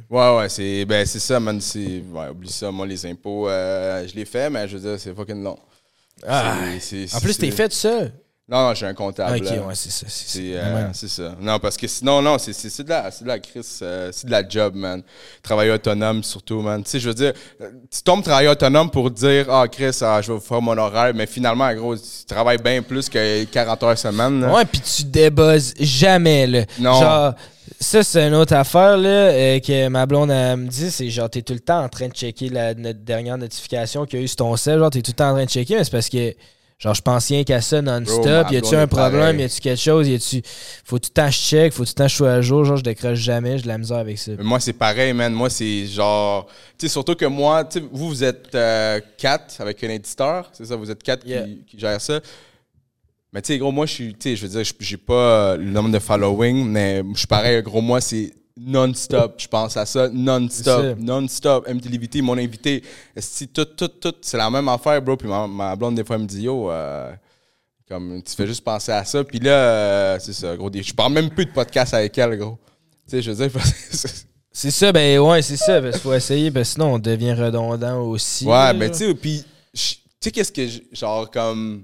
Ouais, ouais, c'est ben, c'est ça, man. c'est- Ouais, oublie ça. Moi, les impôts, euh, je les fais, mais je veux dire, c'est fucking long. Ah, C'est- c'est- en plus, t'es fait ça. Non, non, j'ai un comptable. ok, ouais, c'est ça. C'est C'est ça. euh, c'est ça. Non, parce que sinon, non, c'est de la, c'est de la crise, euh, c'est de la job, man. Travailler autonome, surtout, man. Tu sais, je veux dire, euh, tu tombes travailler autonome pour dire, ah, Chris, ah, je vais faire mon horaire, mais finalement, gros, tu travailles bien plus que 40 heures semaine. là. Ouais, puis tu débuzzes jamais, là. Non. Genre, ça, c'est une autre affaire, là, euh, que ma blonde, elle me dit, c'est genre, t'es tout le temps en train de checker la notre dernière notification qu'il y a eu sur ton cell, genre, t'es tout le temps en train de checker, mais c'est parce que, genre, je pense rien qu'à ça non-stop. Y a-tu un problème? Y a-tu quelque chose? Y a-tu. Faut tout le temps que je check, faut tout le temps que je sois à jour, genre, je décroche jamais, j'ai de la misère avec ça. Mais Moi, c'est pareil, man. Moi, c'est genre. Tu sais, surtout que moi, tu sais, vous, vous êtes euh, quatre avec un éditeur, c'est ça? Vous êtes quatre qui- Yeah. qui, gèrent ça. Mais tu sais, gros, moi, je suis. Tu sais, je veux dire, j'ai pas le nombre de following, mais je suis pareil, gros, moi, c'est non-stop. Je pense à ça, non-stop. Non-stop. MTLVT, mon invité. Si tout, tout, tout, c'est la même affaire, bro. Puis ma, ma blonde, des fois, elle me dit, yo, euh, comme, tu fais juste penser à ça. Puis là, euh, c'est ça, gros. Je parle même plus de podcast avec elle, gros. Tu sais, je veux dire, <laughs> c'est- ça, ben ouais, c'est ça, parce qu'il faut essayer, parce que sinon, on devient redondant aussi. Ouais, là, genre. tu sais, puis, tu sais, qu'est-ce que, genre, comme,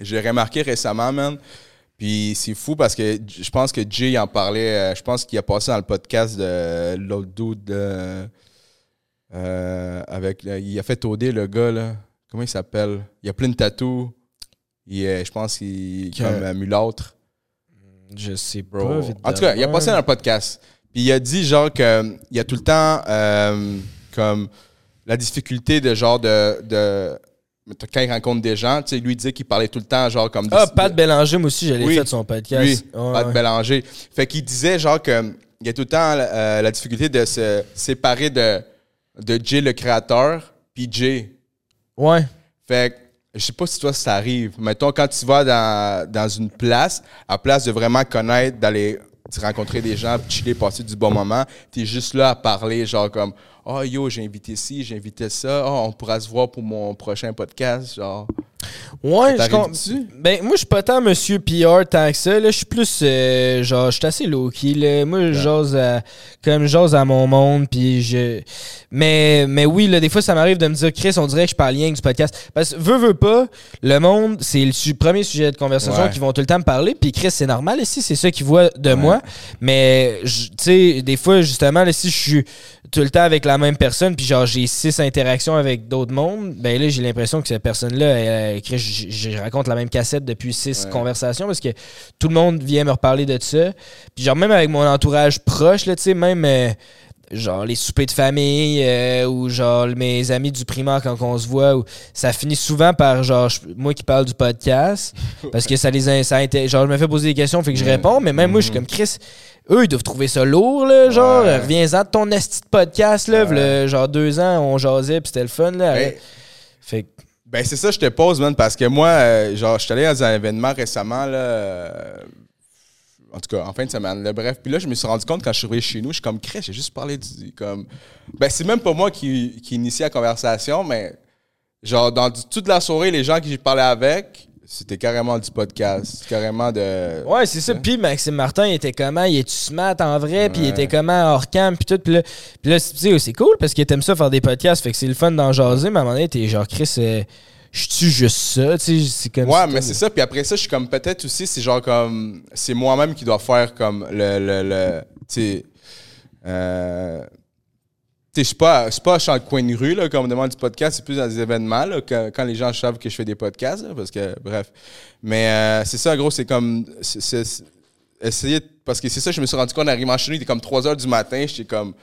j'ai remarqué récemment, man, puis c'est fou parce que je pense que Jay en parlait, euh, je pense qu'il a passé dans le podcast de l'autre dude, de, euh, avec, le- il a fait OD, le gars, là, comment il s'appelle? Il a plein de tatous, il est, je pense qu'il est Que- comme euh, mulâtre. Je sais pas. Bro. vite En tout cas, il a passé dans le podcast. Puis il a dit genre que il y a tout le temps euh, comme la difficulté de genre de, de quand il rencontre des gens, tu sais, lui disait qu'il parlait tout le temps genre comme Ah, de- Pat Bélanger, moi aussi, j'allais Oui, fait son podcast. lui, Ouais, Pat ouais. Bélanger. Fait qu'il disait genre que il y a tout le temps euh, la difficulté de se séparer de de Jay le créateur puis Jay. Ouais. Fait que, je sais pas si toi ça arrive. Mettons, quand tu vas dans, dans une place, à place de vraiment connaître, d'aller rencontrer des gens, chiller, passer du bon moment, t'es juste là à parler, genre comme Oh yo, j'ai invité ci, j'ai invité ça, oh, on pourra se voir pour mon prochain podcast, genre. Ouais, je T'arrives com- dessus? Ben, moi, je suis pas tant monsieur PR tant que ça. Là, je suis plus. euh, genre, je suis assez low-key. Là. Moi, je jase à, comme je jase à mon monde. Puis je. Mais, mais oui, là, des fois, ça m'arrive de me dire, Chris, on dirait que je parle rien du podcast. Parce que, veux, veux pas, le monde, c'est le su- premier sujet de conversation Ouais. qui vont tout le temps me parler. Puis Chris, c'est normal ici, c'est ça qu'ils voient de moi. Mais, tu sais, des fois, justement, là, si je suis tout le temps avec la même personne, puis genre, j'ai six interactions avec d'autres mondes, ben là, j'ai l'impression que cette personne-là, elle, Chris, je, je raconte la même cassette depuis six Ouais. conversations parce que tout le monde vient me reparler de ça. Puis genre, même avec mon entourage proche, là, tu sais, même. euh, genre les soupers de famille euh, ou genre mes amis du primaire quand on se voit ou ça finit souvent par genre je- moi qui parle du podcast <laughs> parce que ça les a, ça a genre je me fais poser des questions fait que je réponds mais même moi je suis comme Chris eux ils doivent trouver ça lourd là genre Ouais. reviens-en de ton esti de podcast là Ouais. genre deux ans on jasait puis c'était le fun là Ben, fait que Ben, c'est ça, je te pose, man, parce que moi, euh, genre, je suis allé dans un événement récemment, là. euh, en tout cas, en fin de semaine, bref. Puis là, je me suis rendu compte quand je suis arrivé chez nous, je suis comme, Crée, j'ai juste parlé du. Comme... Ben, c'est même pas moi qui, qui initie la conversation, mais genre, dans toute la soirée, les gens que j'ai parlé avec, c'était carrément du podcast, carrément de. Ouais, c'est ça. Puis Maxime Martin, il était comment? Il est-tu smart en vrai? Puis il était comment hors cam? Puis tout. Puis là, puis là, tu sais, c'est cool parce qu'il aime ça faire des podcasts. Fait que c'est le fun d'en jaser. Mais à un moment donné, t'es genre, Chris, euh, je tue juste ça. Tu sais, c'est comme Ouais, mais c'est ça. Puis après ça, je suis comme peut-être aussi, c'est genre comme. C'est moi-même qui dois faire comme le. le, le tu sais. Euh, je suis pas, je suis pas le coin de rue, là, comme on me demande du podcast, c'est plus dans des événements, là, quand, quand les gens savent que je fais des podcasts, là, parce que, bref. Mais euh, c'est ça, en gros, c'est comme. essayer. de- Parce que c'est ça, je me suis rendu compte en arrivant chez nous, il était comme 3 h du matin, j'étais comme.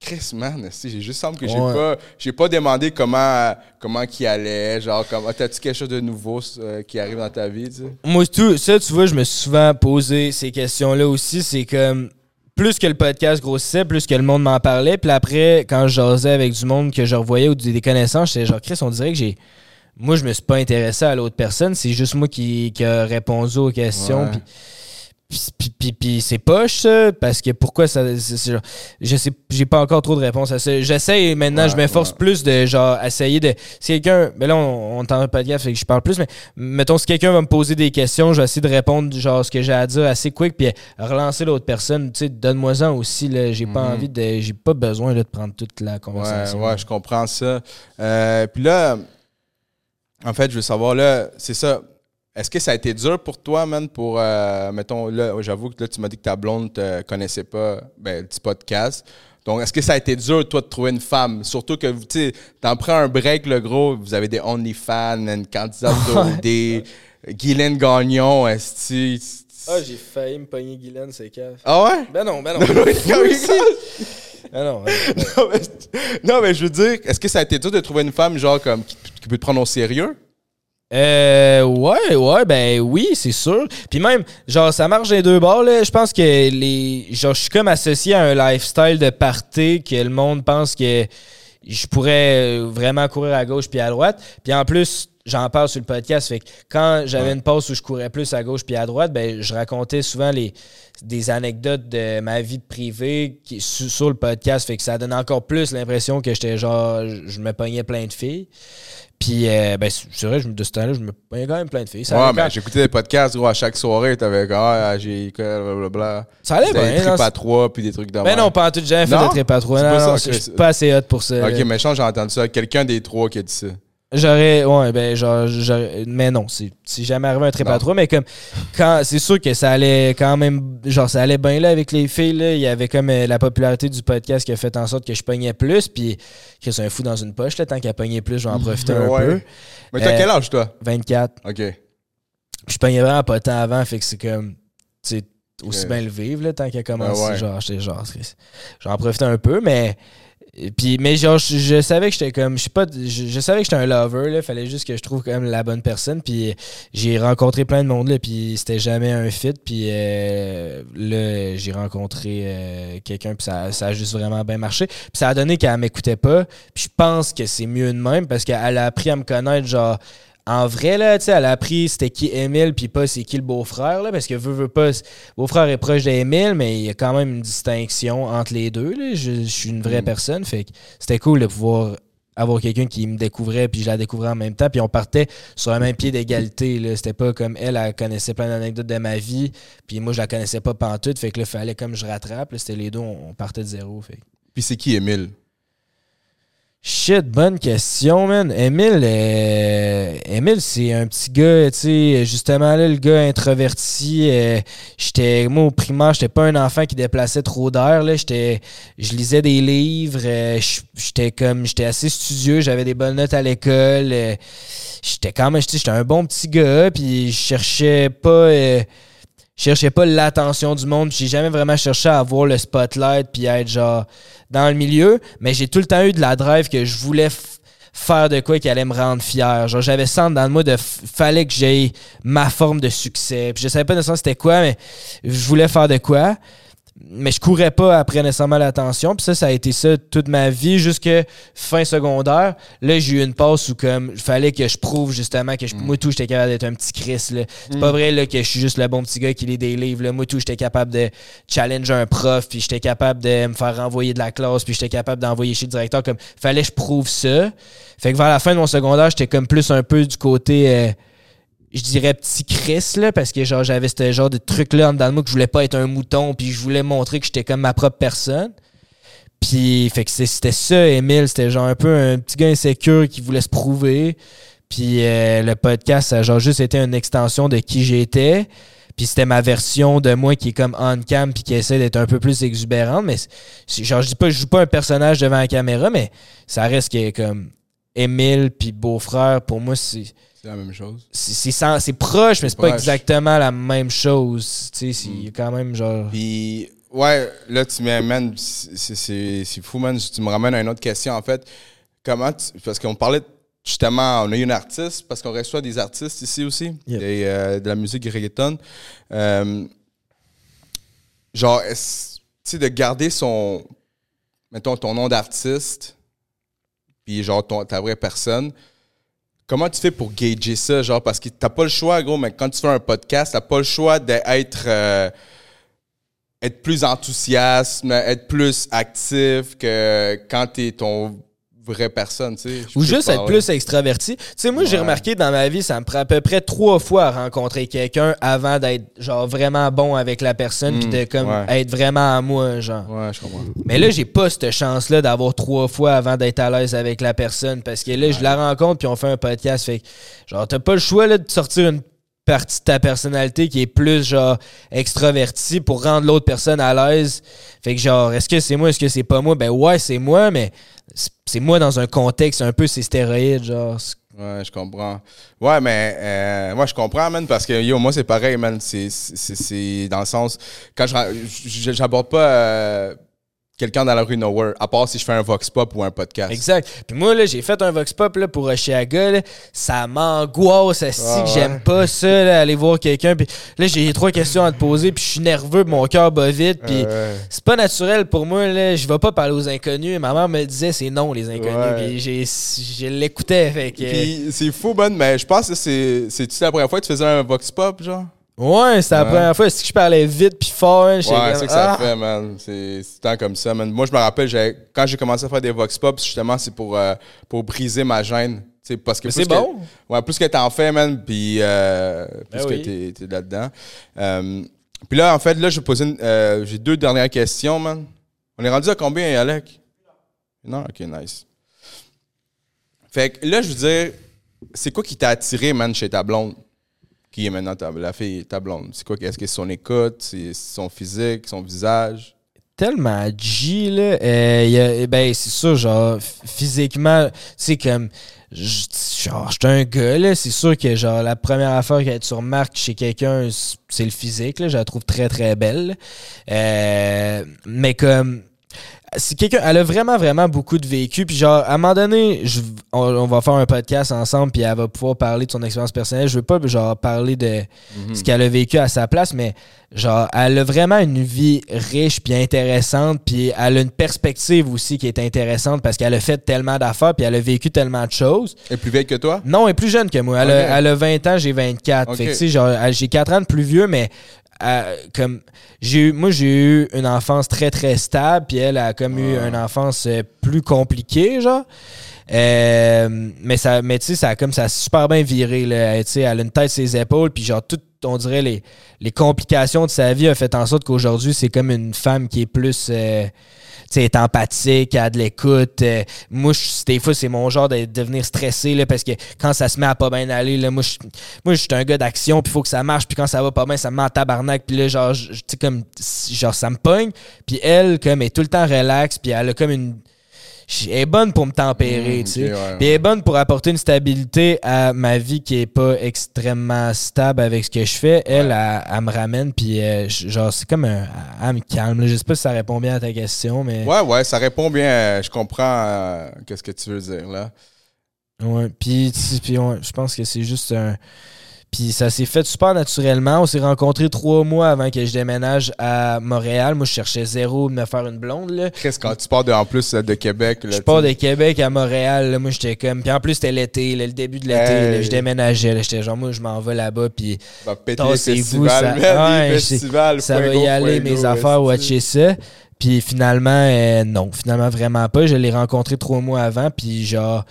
Chris, man, j'ai juste semble que j'ai Ouais. pas j'ai pas demandé comment comment qu'il allait, genre comme ah, t'as-tu quelque chose de nouveau euh, qui arrive dans ta vie, tu sais? Moi, tout, ça, tu vois, je me suis souvent posé ces questions-là aussi. C'est comme. Plus que le podcast grossissait, plus que le monde m'en parlait. Puis après, quand je jasais avec du monde que je revoyais ou des connaissances, j'étais genre, Chris, on dirait que j'ai. Moi, je me suis pas intéressé à l'autre personne. C'est juste moi qui, qui a répondu aux questions. Ouais. Puis, puis, c'est poche, ça, parce que pourquoi ça. je sais, j'ai pas encore trop de réponses à ça. J'essaie maintenant, Ouais, je m'efforce ouais. plus de genre essayer de. Si quelqu'un. Mais là, on, on t'en pas de gaffe, fait que je parle plus, mais mettons, si quelqu'un va me poser des questions, je vais essayer de répondre genre ce que j'ai à dire assez quick, puis relancer l'autre personne. Tu sais, donne-moi-en aussi, là. J'ai pas Mhm. envie de. J'ai pas besoin là, de prendre toute la Ouais, conversation. ouais, je comprends ça. Euh, puis là, en fait, je veux savoir, là, c'est ça. Est-ce que ça a été dur pour toi, man, pour, euh, mettons, là, j'avoue que là, tu m'as dit que ta blonde te connaissait pas, ben, le petit podcast. Donc, est-ce que ça a été dur, toi, de trouver une femme? Surtout que, tu sais, t'en prends un break, le gros, vous avez des OnlyFans, une candidate d'OD, <laughs> Guylaine Gagnon, est-ce Ah, j'ai failli me pogner Guylaine, c'est cave. Ah ouais? Ben non, ben non. Ah <laughs> non, non, mais, <laughs> non, mais je veux dire, est-ce que ça a été dur de trouver une femme, genre, comme, qui, qui peut te prendre au sérieux? Euh, ouais, ouais, ben oui, c'est sûr. Puis même, genre, ça marche des deux bords, là. Je pense que les. Genre, je suis comme associé à un lifestyle de party que le monde pense que je pourrais euh, vraiment courir à gauche puis à droite. Puis en plus, j'en parle sur le podcast. Fait que quand j'avais Ouais. une pause où je courais plus à gauche puis à droite, ben je racontais souvent les des anecdotes de ma vie privée qui, sur, sur le podcast. Fait que ça donne encore plus l'impression que j'étais genre. Je je me pognais plein de filles. Puis, euh, ben, c'est vrai, de ce temps-là, je me pognais quand même plein de filles. Ça ouais, mais quand- j'écoutais des podcasts, gros, à chaque soirée, t'avais ah, j'ai, blablabla. ça allait bien. des non, trips à trois, puis des trucs de Ben non, pas en tout, j'ai jamais fait de trip à trois. Non, je suis pas assez hot pour ça. Ok, mais je j'ai entendu ça. Quelqu'un des trois qui a dit ça. J'aurais, ouais, ben, genre, mais non, c'est c'est jamais arrivé un trip à trois, mais comme, quand, c'est sûr que ça allait quand même, genre, ça allait bien là avec les filles, là. Il y avait comme euh, la popularité du podcast qui a fait en sorte que je pognais plus, puis, Chris, un fou dans une poche, là, tant qu'à pogner plus, je vais en profiter un Ouais. peu. Mais t'as Euh, quel âge, toi? 24. Ok. Je pognais vraiment pas tant avant, fait que c'est comme, tu aussi bien le vivre, là, tant qu'à commencer. Ouais, ouais. Genre, j'en profitais un peu, mais. Et Puis, mais genre, je, savais que j'étais comme, je sais pas, je, je savais que j'étais un lover, là. Fallait juste que je trouve quand même la bonne personne. Puis j'ai rencontré plein de monde, là. Puis c'était jamais un fit. Puis euh, là, j'ai rencontré euh, quelqu'un. Puis ça, ça a juste vraiment bien marché. Puis ça a donné qu'elle m'écoutait pas. Puis je pense que c'est mieux de même parce qu'elle a appris à me connaître, genre. En vrai, là, tu sais, elle a appris c'était qui Émile, puis pas c'est qui le beau-frère, là, parce que veut, veut pas. Beau-frère est proche d'Émile, mais il y a quand même une distinction entre les deux, là. Je, je suis une vraie Mm. personne, fait que c'était cool de pouvoir avoir quelqu'un qui me découvrait, puis je la découvrais en même temps, puis on partait sur un même pied d'égalité, là. C'était pas comme elle, elle connaissait plein d'anecdotes de ma vie, puis moi, je la connaissais pas pantoute, fait que là, fallait comme je rattrape, là, c'était les deux, on, on partait de zéro, fait Puis c'est qui, Émile? Shit, bonne question, man. Émile, euh, Émile, c'est un petit gars, tu sais, justement, là, le gars introverti. euh, j'étais, moi, au primaire, j'étais pas un enfant qui déplaçait trop d'air, là. J'étais, je lisais des livres, euh, j'étais comme, j'étais assez studieux, j'avais des bonnes notes à l'école. euh, j'étais quand même, j'étais un bon petit gars, puis je cherchais pas... je cherchais pas l'attention du monde, j'ai jamais vraiment cherché à avoir le spotlight puis à être genre dans le milieu, mais j'ai tout le temps eu de la drive que je voulais faire de quoi qui allait me rendre fier. Genre j'avais ça dans le moi de fallait que j'aie ma forme de succès. Puis je savais pas nécessairement c'était quoi, mais je voulais faire de quoi. Mais je courais pas après nécessairement l'attention. Puis ça, ça a été ça toute ma vie jusque fin secondaire. Là, j'ai eu une passe où comme il fallait que je prouve justement que je, moi tout, j'étais capable d'être un petit Chris. là. C'est pas vrai là, que je suis juste le bon petit gars qui lit des livres. Là. Moi tout, j'étais capable de challenger un prof, puis j'étais capable de me faire renvoyer de la classe, puis j'étais capable d'envoyer chez le directeur. Comme fallait que je prouve ça. Fait que vers la fin de mon secondaire, j'étais comme plus un peu du côté. euh, je dirais petit Chris là parce que genre j'avais ce genre de truc là en dedans de moi que je voulais pas être un mouton puis je voulais montrer que j'étais comme ma propre personne. Puis fait que c'était ça Émile. C'était genre un peu un petit gars insécure qui voulait se prouver. Puis euh, le podcast ça genre juste été une extension de qui j'étais. Puis c'était ma version de moi qui est comme on cam puis qui essaie d'être un peu plus exubérante. Mais genre je dis pas je joue pas un personnage devant la caméra mais ça reste que comme Émile puis beau-frère pour moi c'est C'est la même chose. c'est proche, mais c'est pas exactement la même chose. Tu sais, c'est il y a quand même genre. Puis, ouais, là, tu m'amènes. C'est c'est- c'est fou, man. Tu me ramènes à une autre question, en fait. Comment tu- Parce qu'on parlait justement, on a eu une artiste, parce qu'on reçoit des artistes ici aussi, Yep. des, euh, de la musique reggaeton. Euh, genre, est-ce- tu sais, de garder son. Mettons, ton nom d'artiste, puis genre ton, ta vraie personne. Comment tu fais pour gager ça? Genre, parce que t'as pas le choix, gros, mais quand tu fais un podcast, t'as pas le choix d'être. euh, être plus enthousiaste, être plus actif que quand t'es ton vraie personne, tu sais. Ou juste être plus extraverti. Tu sais, moi, j'ai remarqué dans ma vie, ça me prend à peu près trois fois à rencontrer quelqu'un avant d'être, genre, vraiment bon avec la personne, puis Mm, de, comme, ouais. être vraiment à moi, genre. Ouais, je comprends. Mais là, j'ai pas cette chance-là d'avoir trois fois avant d'être à l'aise avec la personne, parce que là, je la rencontre, puis on fait un podcast, fait que, genre, t'as pas le choix, là, de sortir une partie de ta personnalité qui est plus genre extravertie pour rendre l'autre personne à l'aise. Fait que genre est-ce que c'est moi, est-ce que c'est pas moi? Ben ouais, c'est moi mais c'est- moi dans un contexte un peu c'est stéroïde genre. Ouais, je comprends. Ouais, mais euh, moi, je comprends, man, parce que yo, moi, c'est pareil, man. C'est- dans le sens. Quand je- j'aborde pas euh, quelqu'un dans la rue nowhere, à part si je fais un vox pop ou un podcast. Exact. Puis moi là, j'ai fait un vox pop là pour Oshiaga là, ça m'angoisse asti Ah que ouais. j'aime pas ça là, aller voir quelqu'un puis là j'ai trois questions à te poser puis je suis nerveux, mon cœur bat vite puis Ouais. c'est pas naturel pour moi là, je vais pas parler aux inconnus. Ma mère me disait c'est non les inconnus Ouais. puis j'ai je l'écoutais fait que Puis c'est fou, man, mais je pense que c'est. C'est-tu la première fois que tu faisais un vox pop, genre? Ouais, c'était la Ouais. première fois. C'est que je parlais vite puis fort. hein, j'étais Ouais, comme, c'est ça que ça ah. fait, man. C'est c'est tant comme ça, man. Moi, je me rappelle, quand j'ai commencé à faire des vox pop, justement, c'est pour, euh, pour briser ma gêne. Tu sais, parce que Mais plus c'est que- bon. Ouais, plus que t'en fais, man, puis euh, plus Ben que oui. t'es t'es là-dedans. Euh, puis là, en fait, là, je vais poser une- euh, j'ai deux dernières questions, man. On est rendu à combien, Alec? Non? Ok, nice. Fait que là, je veux dire, c'est quoi qui t'a attiré, man, chez ta blonde? Qui est maintenant ta, la fille, ta blonde? C'est quoi? Est-ce que c'est son écoute? C'est son physique? Son visage? Tellement G, là. euh, a- ben, c'est sûr, genre, physiquement, sais, comme. Genre, j'étais un gars, là. C'est sûr que, genre, la première affaire que tu remarques chez quelqu'un, c'est le physique, là. Je la trouve très, très belle. Euh, mais comme. Si quelqu'un, elle a vraiment, vraiment beaucoup de vécu. Puis genre, à un moment donné, je, on, on va faire un podcast ensemble, puis elle va pouvoir parler de son expérience personnelle. Je veux pas, genre, parler de ce qu'elle a vécu à sa place, mais genre, elle a vraiment une vie riche puis intéressante, puis elle a une perspective aussi qui est intéressante parce qu'elle a fait tellement d'affaires, puis elle a vécu tellement de choses. Elle est plus vieille que toi? Non, elle est plus jeune que moi. Elle, a, elle a 20 ans, j'ai 24. Ok. Fait que, tu sais, genre, j'ai 4 ans de plus vieux, mais euh, comme j'ai eu, moi, j'ai eu une enfance très, très stable, puis elle a comme eu Ouais. une enfance euh, plus compliquée, genre. Euh, mais ça, mais tu sais, ça a comme ça a super bien viré. Là. Tu sais, elle a une tête sur ses épaules, puis genre, tout, on dirait, les, les complications de sa vie a fait en sorte qu'aujourd'hui, c'est comme une femme qui est plus. euh, elle est empathique, a de l'écoute. Euh, moi, des fois, c'est mon genre de devenir stressé, là, parce que quand ça se met à pas bien aller, là, moi, je moi, suis un gars d'action, puis il faut que ça marche, puis quand ça va pas bien, ça me met en tabarnak, puis là, genre, comme, genre, ça me pogne. Puis elle, comme, est tout le temps relax, puis elle a comme une... Elle est bonne pour me tempérer, Mm, tu sais. ouais, Puis elle est bonne pour apporter une stabilité à ma vie qui est pas extrêmement stable avec ce que je fais. Elle, elle, elle me ramène, puis euh, genre, c'est comme un... Elle me calme. Je sais pas si ça répond bien à ta question, mais... Ouais, ouais, ça répond bien. Je comprends euh, qu'est-ce que tu veux dire, là. Ouais, puis, puis ouais, je pense que c'est juste un. Puis ça s'est fait super naturellement. On s'est rencontrés trois mois avant que je déménage à Montréal. Moi, je cherchais zéro de me faire une blonde. Là. Qu'est-ce quand tu pars de, en plus de Québec? Là, Je pars de. Québec à Montréal. là. moi, j'étais comme. Puis en plus, c'était l'été, le début de l'été. Hey. Je déménageais. J'étais genre, moi, je m'en vais là-bas. Puis Va péter les festivals, ça- man, Ouais, les c'est- festivals, ça va y aller, mes affaires, watcher ça. Puis finalement, euh, non, finalement vraiment pas. Je l'ai rencontré trois mois avant, puis genre,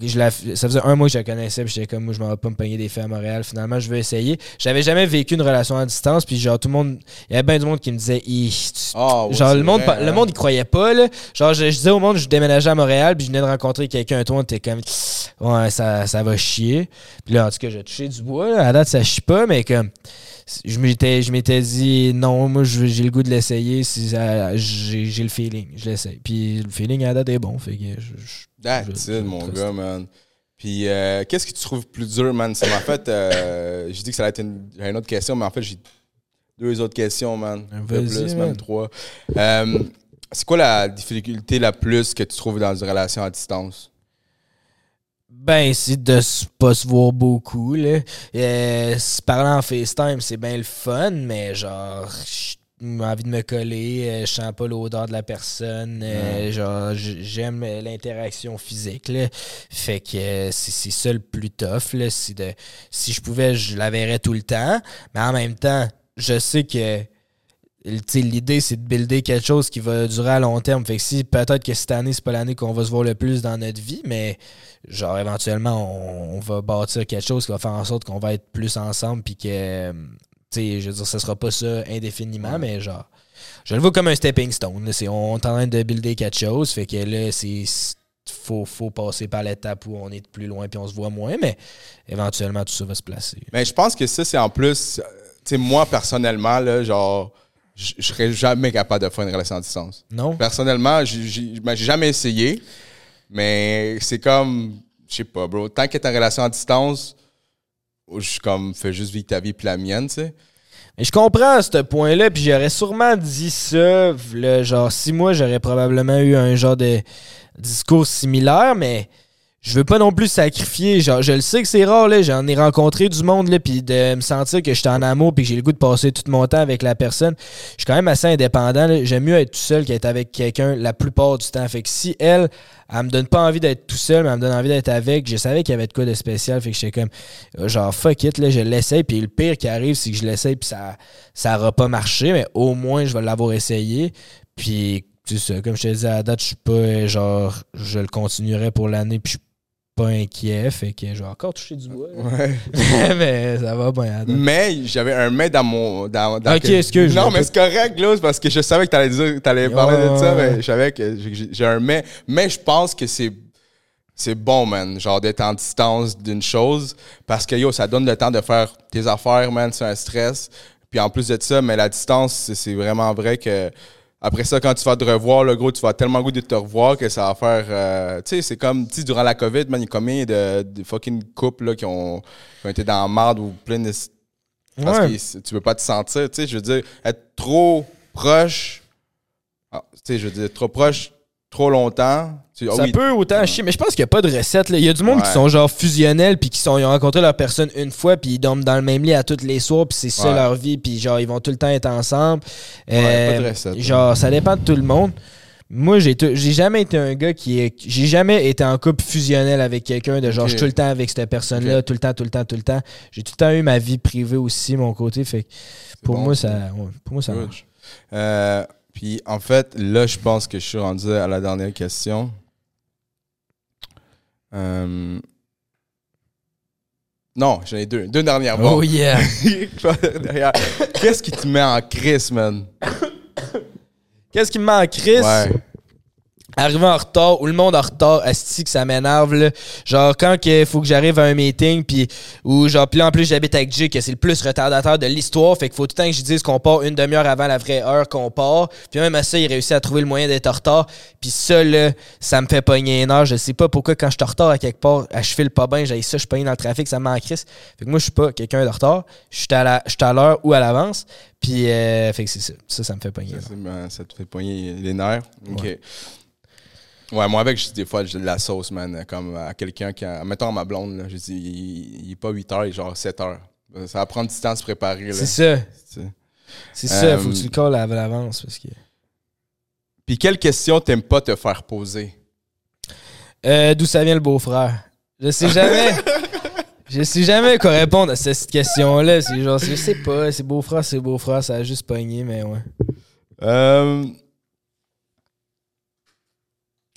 je la, ça faisait un mois que je la connaissais, puis j'étais comme, moi, je m'en vais pas me pogner des faits à Montréal. Finalement, je vais essayer. J'avais jamais vécu une relation à distance, puis genre, tout le monde, il y avait bien du monde qui me disait, Ah, ouais, genre, le monde, vrai, le hein. monde, il croyait pas, là. Genre, je, je disais au monde, je déménageais à Montréal, puis je venais de rencontrer quelqu'un, toi, on était comme, ouais, ça, ça va chier. Puis là, en tout cas, j'ai touché du bois, là. À date, ça chie pas, mais comme, je m'étais je m'étais dit non moi j'ai le goût de l'essayer si j'ai j'ai le feeling je l'essaye puis le feeling à la date est bon fait que je, je- That's je- it, mon gars, man. Puis, euh, qu'est-ce que tu trouves plus dur, man? Ça m'a fait. Euh, j'ai dit que ça allait être une, une autre question, mais en fait, j'ai deux autres questions, man. De Vas-y, plus, man. même trois. Euh, c'est quoi la difficulté la plus que tu trouves dans une relation à distance? Ben c'est de pas se voir beaucoup là euh, se parler en FaceTime c'est bien le fun mais genre j'ai envie de me coller euh, je sens pas l'odeur de la personne euh, genre j'aime l'interaction physique là. fait que c'est ça le plus tough là. De si je pouvais je la verrais tout le temps mais en même temps je sais que l'idée, c'est de builder quelque chose qui va durer à long terme. Fait que si peut-être que cette année, c'est pas l'année qu'on va se voir le plus dans notre vie, mais genre éventuellement, on, va bâtir quelque chose qui va faire en sorte qu'on va être plus ensemble puis que, tu sais, je veux dire, ce sera pas ça indéfiniment, mais genre, je le vois comme un stepping stone. C'est- on est en train de builder quelque chose, fait que là, c'est faut, faut passer par l'étape où on est plus loin puis on se voit moins, mais éventuellement, tout ça va se placer. Mais je pense que ça, c'est en plus, tu sais, moi, personnellement, là, genre, je serais jamais capable de faire une relation à distance. Non? Personnellement, j'ai- ben, j'ai jamais essayé, mais c'est comme, je sais pas, bro, tant que t'es en relation à distance, je comme, fais juste vivre ta vie puis la mienne, tu sais. Mais je comprends ce point-là, puis j'aurais sûrement dit ça, le genre six mois, j'aurais probablement eu un genre de discours similaire, mais je veux pas non plus sacrifier. Genre, je le sais que c'est rare, là, j'en ai rencontré du monde, là, puis de me sentir que j'étais en amour, puis que j'ai le goût de passer tout mon temps avec la personne. Je suis quand même assez indépendant, j'aime mieux être tout seul qu'être avec quelqu'un la plupart du temps. Fait que si elle, elle me donne pas envie d'être tout seul, mais elle me donne envie d'être avec, je savais qu'il y avait de quoi de spécial, fait que j'étais comme, euh, genre, fuck it, là, je l'essaye, puis le pire qui arrive, c'est que je l'essaye, puis ça, ça aura pas marché, mais au moins, je vais l'avoir essayé. Puis, tu sais, comme je te disais à la date, je suis pas, euh, genre, je le continuerai pour l'année, puis je pas inquiet, fait que je vais encore toucher du bois. Ouais. <laughs> mais ça va bien. Mais j'avais un mais dans mon. Dans, dans Ok, que- excuse, Non, mais c'est correct, là, parce que je savais que t'allais dire, t'allais parler de ça, mais je savais que j'ai j'ai un mais. Mais je pense que c'est. C'est bon, man, genre d'être en distance d'une chose parce que yo, ça donne le temps de faire tes affaires, man, c'est un stress. Puis en plus de ça, mais la distance, c'est vraiment vrai que après ça, quand tu vas te revoir, le gros, tu vas tellement goût de te revoir que ça va faire. euh, tu sais, c'est comme, tu sais, durant la COVID, man, il y a combien de, de fucking couples là, qui, ont, qui ont été dans la marde ou plein de parce Ouais. que tu veux pas te sentir, tu sais, je veux dire, être trop proche, ah, tu sais, je veux dire, trop proche, trop longtemps. tu- ah Ça oui, peut autant chier, mais je pense qu'il n'y a pas de recette. là. Il y a du monde qui sont genre fusionnels, puis qui sont, ils ont rencontré leur personne une fois, puis ils dorment dans le même lit à tous les soirs, puis c'est ça Ouais. leur vie, puis genre ils vont tout le temps être ensemble. Ouais, Euh, pas de recette. Genre, ça dépend de tout le monde. Moi, j'ai jamais été un gars qui est. J'ai jamais été en couple fusionnel avec quelqu'un de genre, je suis tout le temps avec cette personne-là, tout le temps, tout le temps, tout le temps. J'ai tout le temps eu ma vie privée aussi, mon côté. Fait pour, bon, moi, ça. pour moi, ça marche. Euh, puis en fait, là, je pense que je suis rendu à la dernière question. Euh, Non, j'en ai deux. Deux dernières. Bon. Oh yeah! <laughs> Derrière. Qu'est-ce qui te met en crise, man? Qu'est-ce qui me manque, Chris? Ouais. Arriver en retard ou le monde en retard, asti que ça m'énerve là. Genre quand il faut que j'arrive à un meeting puis ou genre puis là en plus j'habite avec Jay que c'est le plus retardateur de l'histoire, fait qu'il faut tout le temps que je dise qu'on part une demi-heure avant la vraie heure qu'on part. Puis même à ça, il réussit à trouver le moyen d'être en retard. Puis ça là, ça me fait pogner une heure, je sais pas pourquoi quand je suis en retard à quelque part, à je file pas bien, j'ai ça, je suis pogné dans le trafic, ça me crise. Fait que moi je suis pas quelqu'un de retard, je suis à l'heure ou à l'avance. Puis euh, fait que c'est ça, ça ça me fait pogner. Ça, ça te fait poigner les nerfs. OK. Ouais. Ouais, moi, avec, je dis des fois, j'ai de la sauce, man. Comme à quelqu'un qui. a- Mettons à ma blonde, là. Je dis, il, il est pas 8 heures, il est genre 7 heures. Ça va prendre du temps de se préparer. C'est ça. C'est ça, Euh, faut que tu le calls à l'avance parce que. Puis, quelle question t'aimes pas te faire poser? Euh, D'où ça vient le beau-frère? Je sais jamais. <laughs> je sais jamais quoi répondre à cette question-là. C'est genre, je sais pas, c'est beau-frère, c'est beau-frère, ça a juste pogné, mais ouais. Euh...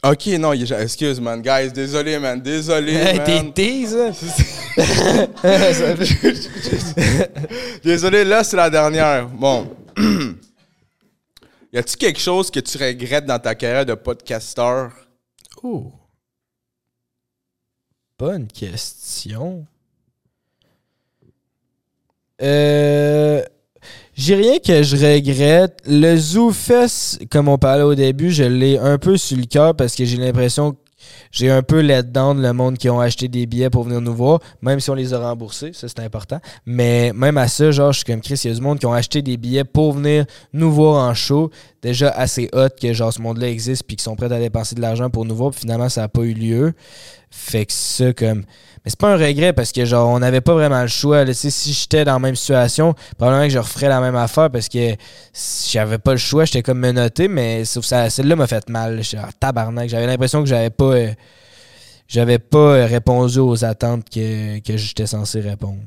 Ok, non, il- excuse, man. Guys, désolé, man. Désolé, Hey, T'es man. tease, hein? <laughs> Désolé, là, c'est la dernière. Bon. <clears throat> y a-tu quelque chose que tu regrettes dans ta carrière de podcasteur? Oh. Bonne question. Euh. J'ai rien que je regrette. Le ZooFest, comme on parlait au début, je l'ai un peu sur le cœur parce que j'ai l'impression que j'ai un peu down le monde qui ont acheté des billets pour venir nous voir, même si on les a remboursés, ça c'est important. Mais même à ça, genre, je suis comme Chris, il y a du monde qui ont acheté des billets pour venir nous voir en show, déjà assez hot que genre ce monde-là existe puis qui sont prêts à dépenser de l'argent pour nous voir, puis finalement ça n'a pas eu lieu. Fait que ça, comme. Mais c'est pas un regret parce que, genre, on n'avait pas vraiment le choix. là. Si j'étais dans la même situation, probablement que je referais la même affaire parce que si j'avais pas le choix, j'étais comme menotté, mais sauf ça, celle-là m'a fait mal. J'étais tabarnak. J'avais l'impression que j'avais pas. euh, j'avais pas euh, répondu aux attentes que, que j'étais censé répondre.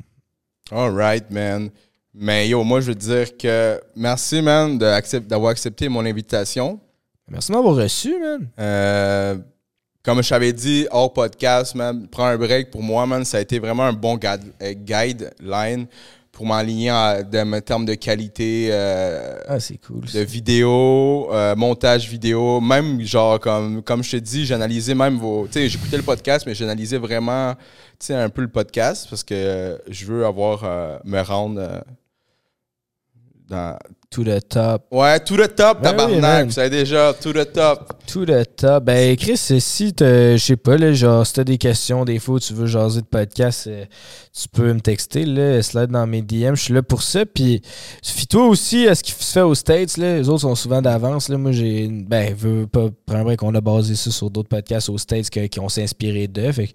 Alright, man. Mais yo, moi, je veux dire que merci, man, d'avoir accepté mon invitation. Merci de m'avoir reçu, man. Euh, comme je t'avais dit, hors podcast, man, prends un break. Pour moi, man, ça a été vraiment un bon guide, euh, guideline pour m'aligner en termes de qualité euh, Ah, cool. de vidéo, euh, montage vidéo, même genre comme comme je te dis, j'analysais même vos, tu sais, j'écoutais le podcast, mais j'analysais vraiment, tu sais, un peu le podcast parce que je veux avoir euh, me rendre euh, dans To the top. ouais tout le top Ben oui, tabarnak, man. vous savez déjà tout le top. To the top. Ben, Chris, si je sais pas, là, genre, si t'as des questions, des fois, tu veux jaser de podcast, euh, tu peux me texter, là, slide dans mes DM, je suis là pour ça. Puis, fie-toi aussi à ce qui se fait aux States, là. Les autres sont souvent d'avance, là. Moi, j'ai, ben, veux pas prendre un break, on a basé ça sur d'autres podcasts aux States que- qui ont s'inspiré d'eux. Fait que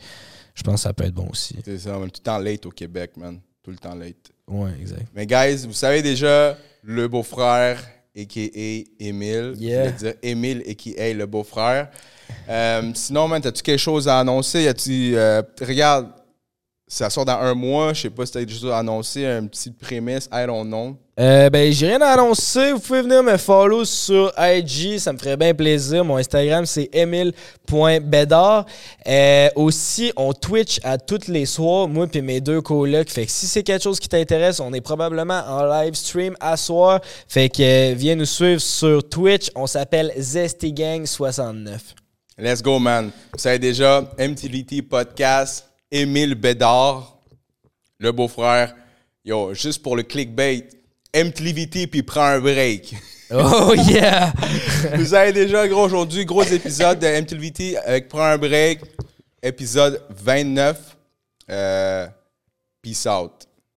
je pense que ça peut être bon aussi. C'est ça, on est tout le temps late au Québec, man, tout le temps late. Ouais, exact. Mais guys, vous savez déjà le beau-frère a.k.a. Émile. Yeah. Je dire Émile a.k.a. le beau-frère. Euh, sinon, man, t'as-tu quelque chose à annoncer? Y a-tu, euh, regarde, ça sort dans un mois. Je sais pas si t'as juste à annoncer un petit prémisse. I don't know. Euh, ben, j'ai rien à annoncer. Vous pouvez venir me follow sur IG. Ça me ferait bien plaisir. Mon Instagram, c'est emile.bedard. Euh, aussi, on Twitch à tous les soirs, moi et mes deux colocs. Fait que si c'est quelque chose qui t'intéresse, on est probablement en live stream à soir. Fait que euh, viens nous suivre sur Twitch. On s'appelle ZestyGang69. Let's go, man. Vous savez déjà, MTVT Podcast, Émile Bédard, le beau-frère. Yo, juste pour le clickbait, MTVT puis prends un break. <laughs> Oh yeah! <laughs> Vous avez déjà, gros, aujourd'hui, gros épisode de MTVT avec Prends un break, épisode 29. Euh, peace out.